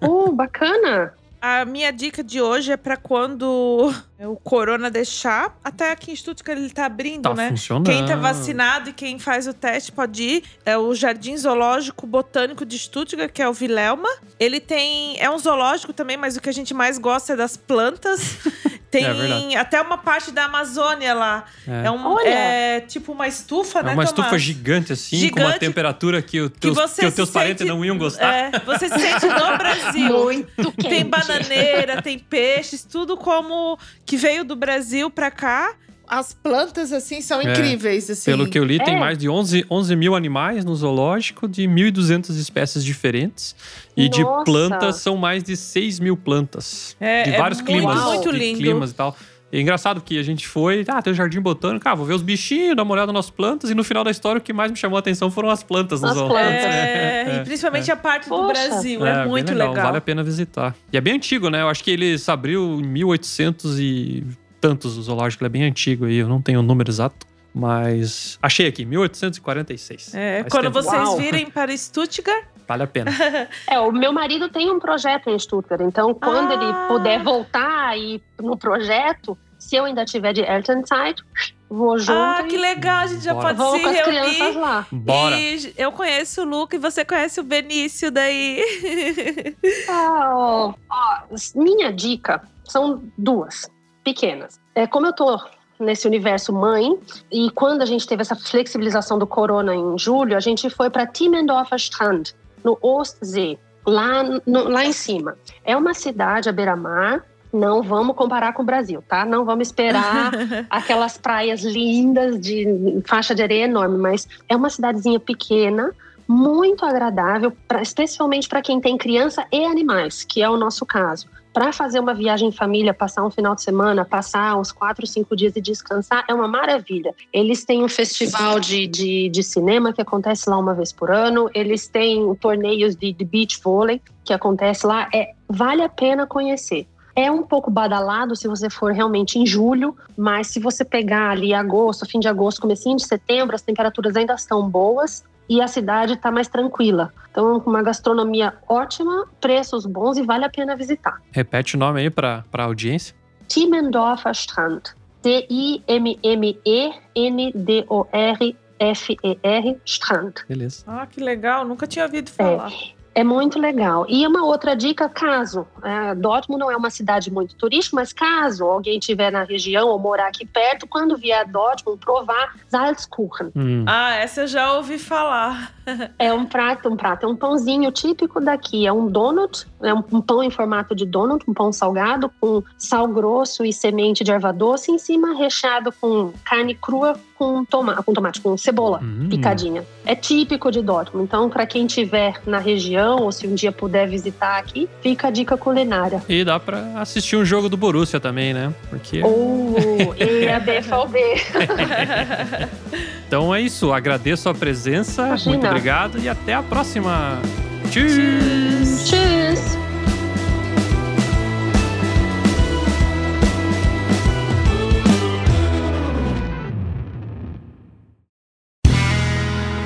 oh, bacana. A minha dica de hoje é pra quando o corona deixar. Até aqui em Stuttgart ele tá abrindo, Tá né? funcionando. Quem tá vacinado e quem faz o teste pode ir. É o Jardim Zoológico Botânico de Stuttgart, que é o Vilelma. Ele tem. É um zoológico também, mas o que a gente mais gosta é das plantas. Tem É até uma parte da Amazônia lá. É. É, um, é tipo uma estufa, É né? uma Tomás? estufa gigante assim, com uma Gigante, temperatura que, o Que teus, você que os teus parentes sente- não iam gostar. É, você se sente no Brasil. Muito quente. Tem bananeira, tem peixes, tudo como que veio do Brasil pra cá. As plantas, assim, são É, incríveis, assim. Pelo que eu li, tem É. mais de 11, 11 mil animais no zoológico, de 1.200 espécies diferentes. E de Nossa. plantas, são mais de 6 mil plantas. É, de é vários muito, climas. muito de lindo. climas e tal. E é engraçado que a gente foi, ah, tem o jardim botânico, ah, vou ver os bichinhos, dar uma olhada nas plantas. E no final da história, o que mais me chamou a atenção foram as plantas no As plantas. É, e principalmente a parte do Poxa. Brasil. É, bem muito legal. Vale a pena visitar. E é bem antigo, né? Eu acho que ele se abriu em 1800 e tantos o zoológico. Ele é bem antigo aí, eu não tenho o número exato. Mas achei aqui, 1846. É, Faz quando tempo. vocês Uau. virem para Stuttgart, Vale a pena. É, o meu marido tem um projeto em Stuttgart, então quando Ah. ele puder voltar e no projeto, se eu ainda tiver de Elternzeit, vou junto ah, que legal, a gente já Bora. pode vou se com as crianças reunir. lá. Bora. E eu conheço o Luca e você conhece o Benício daí. Ah, ó, ó, minha dica são duas, pequenas. É, como eu tô nesse universo mãe, e quando a gente teve essa flexibilização do corona em julho, a gente foi para Timmendorfer Strand, no Ostsee, lá, no- lá em cima. É uma cidade à beira-mar, não vamos comparar com o Brasil, tá? Não vamos esperar aquelas praias lindas de faixa de areia enorme, mas é uma cidadezinha pequena, muito agradável, pra, especialmente para quem tem criança e animais, que é o nosso caso. Para fazer uma viagem em família, passar um final de semana, passar uns quatro, cinco dias e descansar, é uma maravilha. Eles têm um festival de, de, de cinema que acontece lá uma vez por ano, eles têm torneios de, de beach vôlei que acontece lá. É, vale a pena conhecer. É um pouco badalado se você for realmente em julho, mas se você pegar ali agosto, fim de agosto, comecinho de setembro, as temperaturas ainda estão boas e a cidade está mais tranquila. Então, uma gastronomia ótima, preços bons e vale a pena visitar. Repete o nome aí pra, pra audiência. Timmendorfer Strand. S-T-I-M-M-E-N-D-O-R-F-E-R, Strand. Beleza. Ah, que legal. Nunca tinha ouvido falar. É muito legal. E uma outra dica, caso é, Dortmund não é uma cidade muito turística, mas caso alguém estiver na região ou morar aqui perto, quando vier a Dortmund, provar Salzkuchen. Hum. Ah, essa eu já ouvi falar. É um prato, um prato, é um pãozinho típico daqui. É um donut, é um, um pão em formato de donut, um pão salgado com sal grosso e semente de erva doce em cima, recheado com carne crua com, toma com tomate, com cebola Hum. picadinha. É típico de Dortmund. Então, para quem estiver na região ou se um dia puder visitar aqui, fica a dica culinária. E dá pra assistir um jogo do Borussia também, né? Porque. Ou e a BFLB. Então é isso. Agradeço a presença. Imagina. Muito obrigado e até a próxima. Tchau.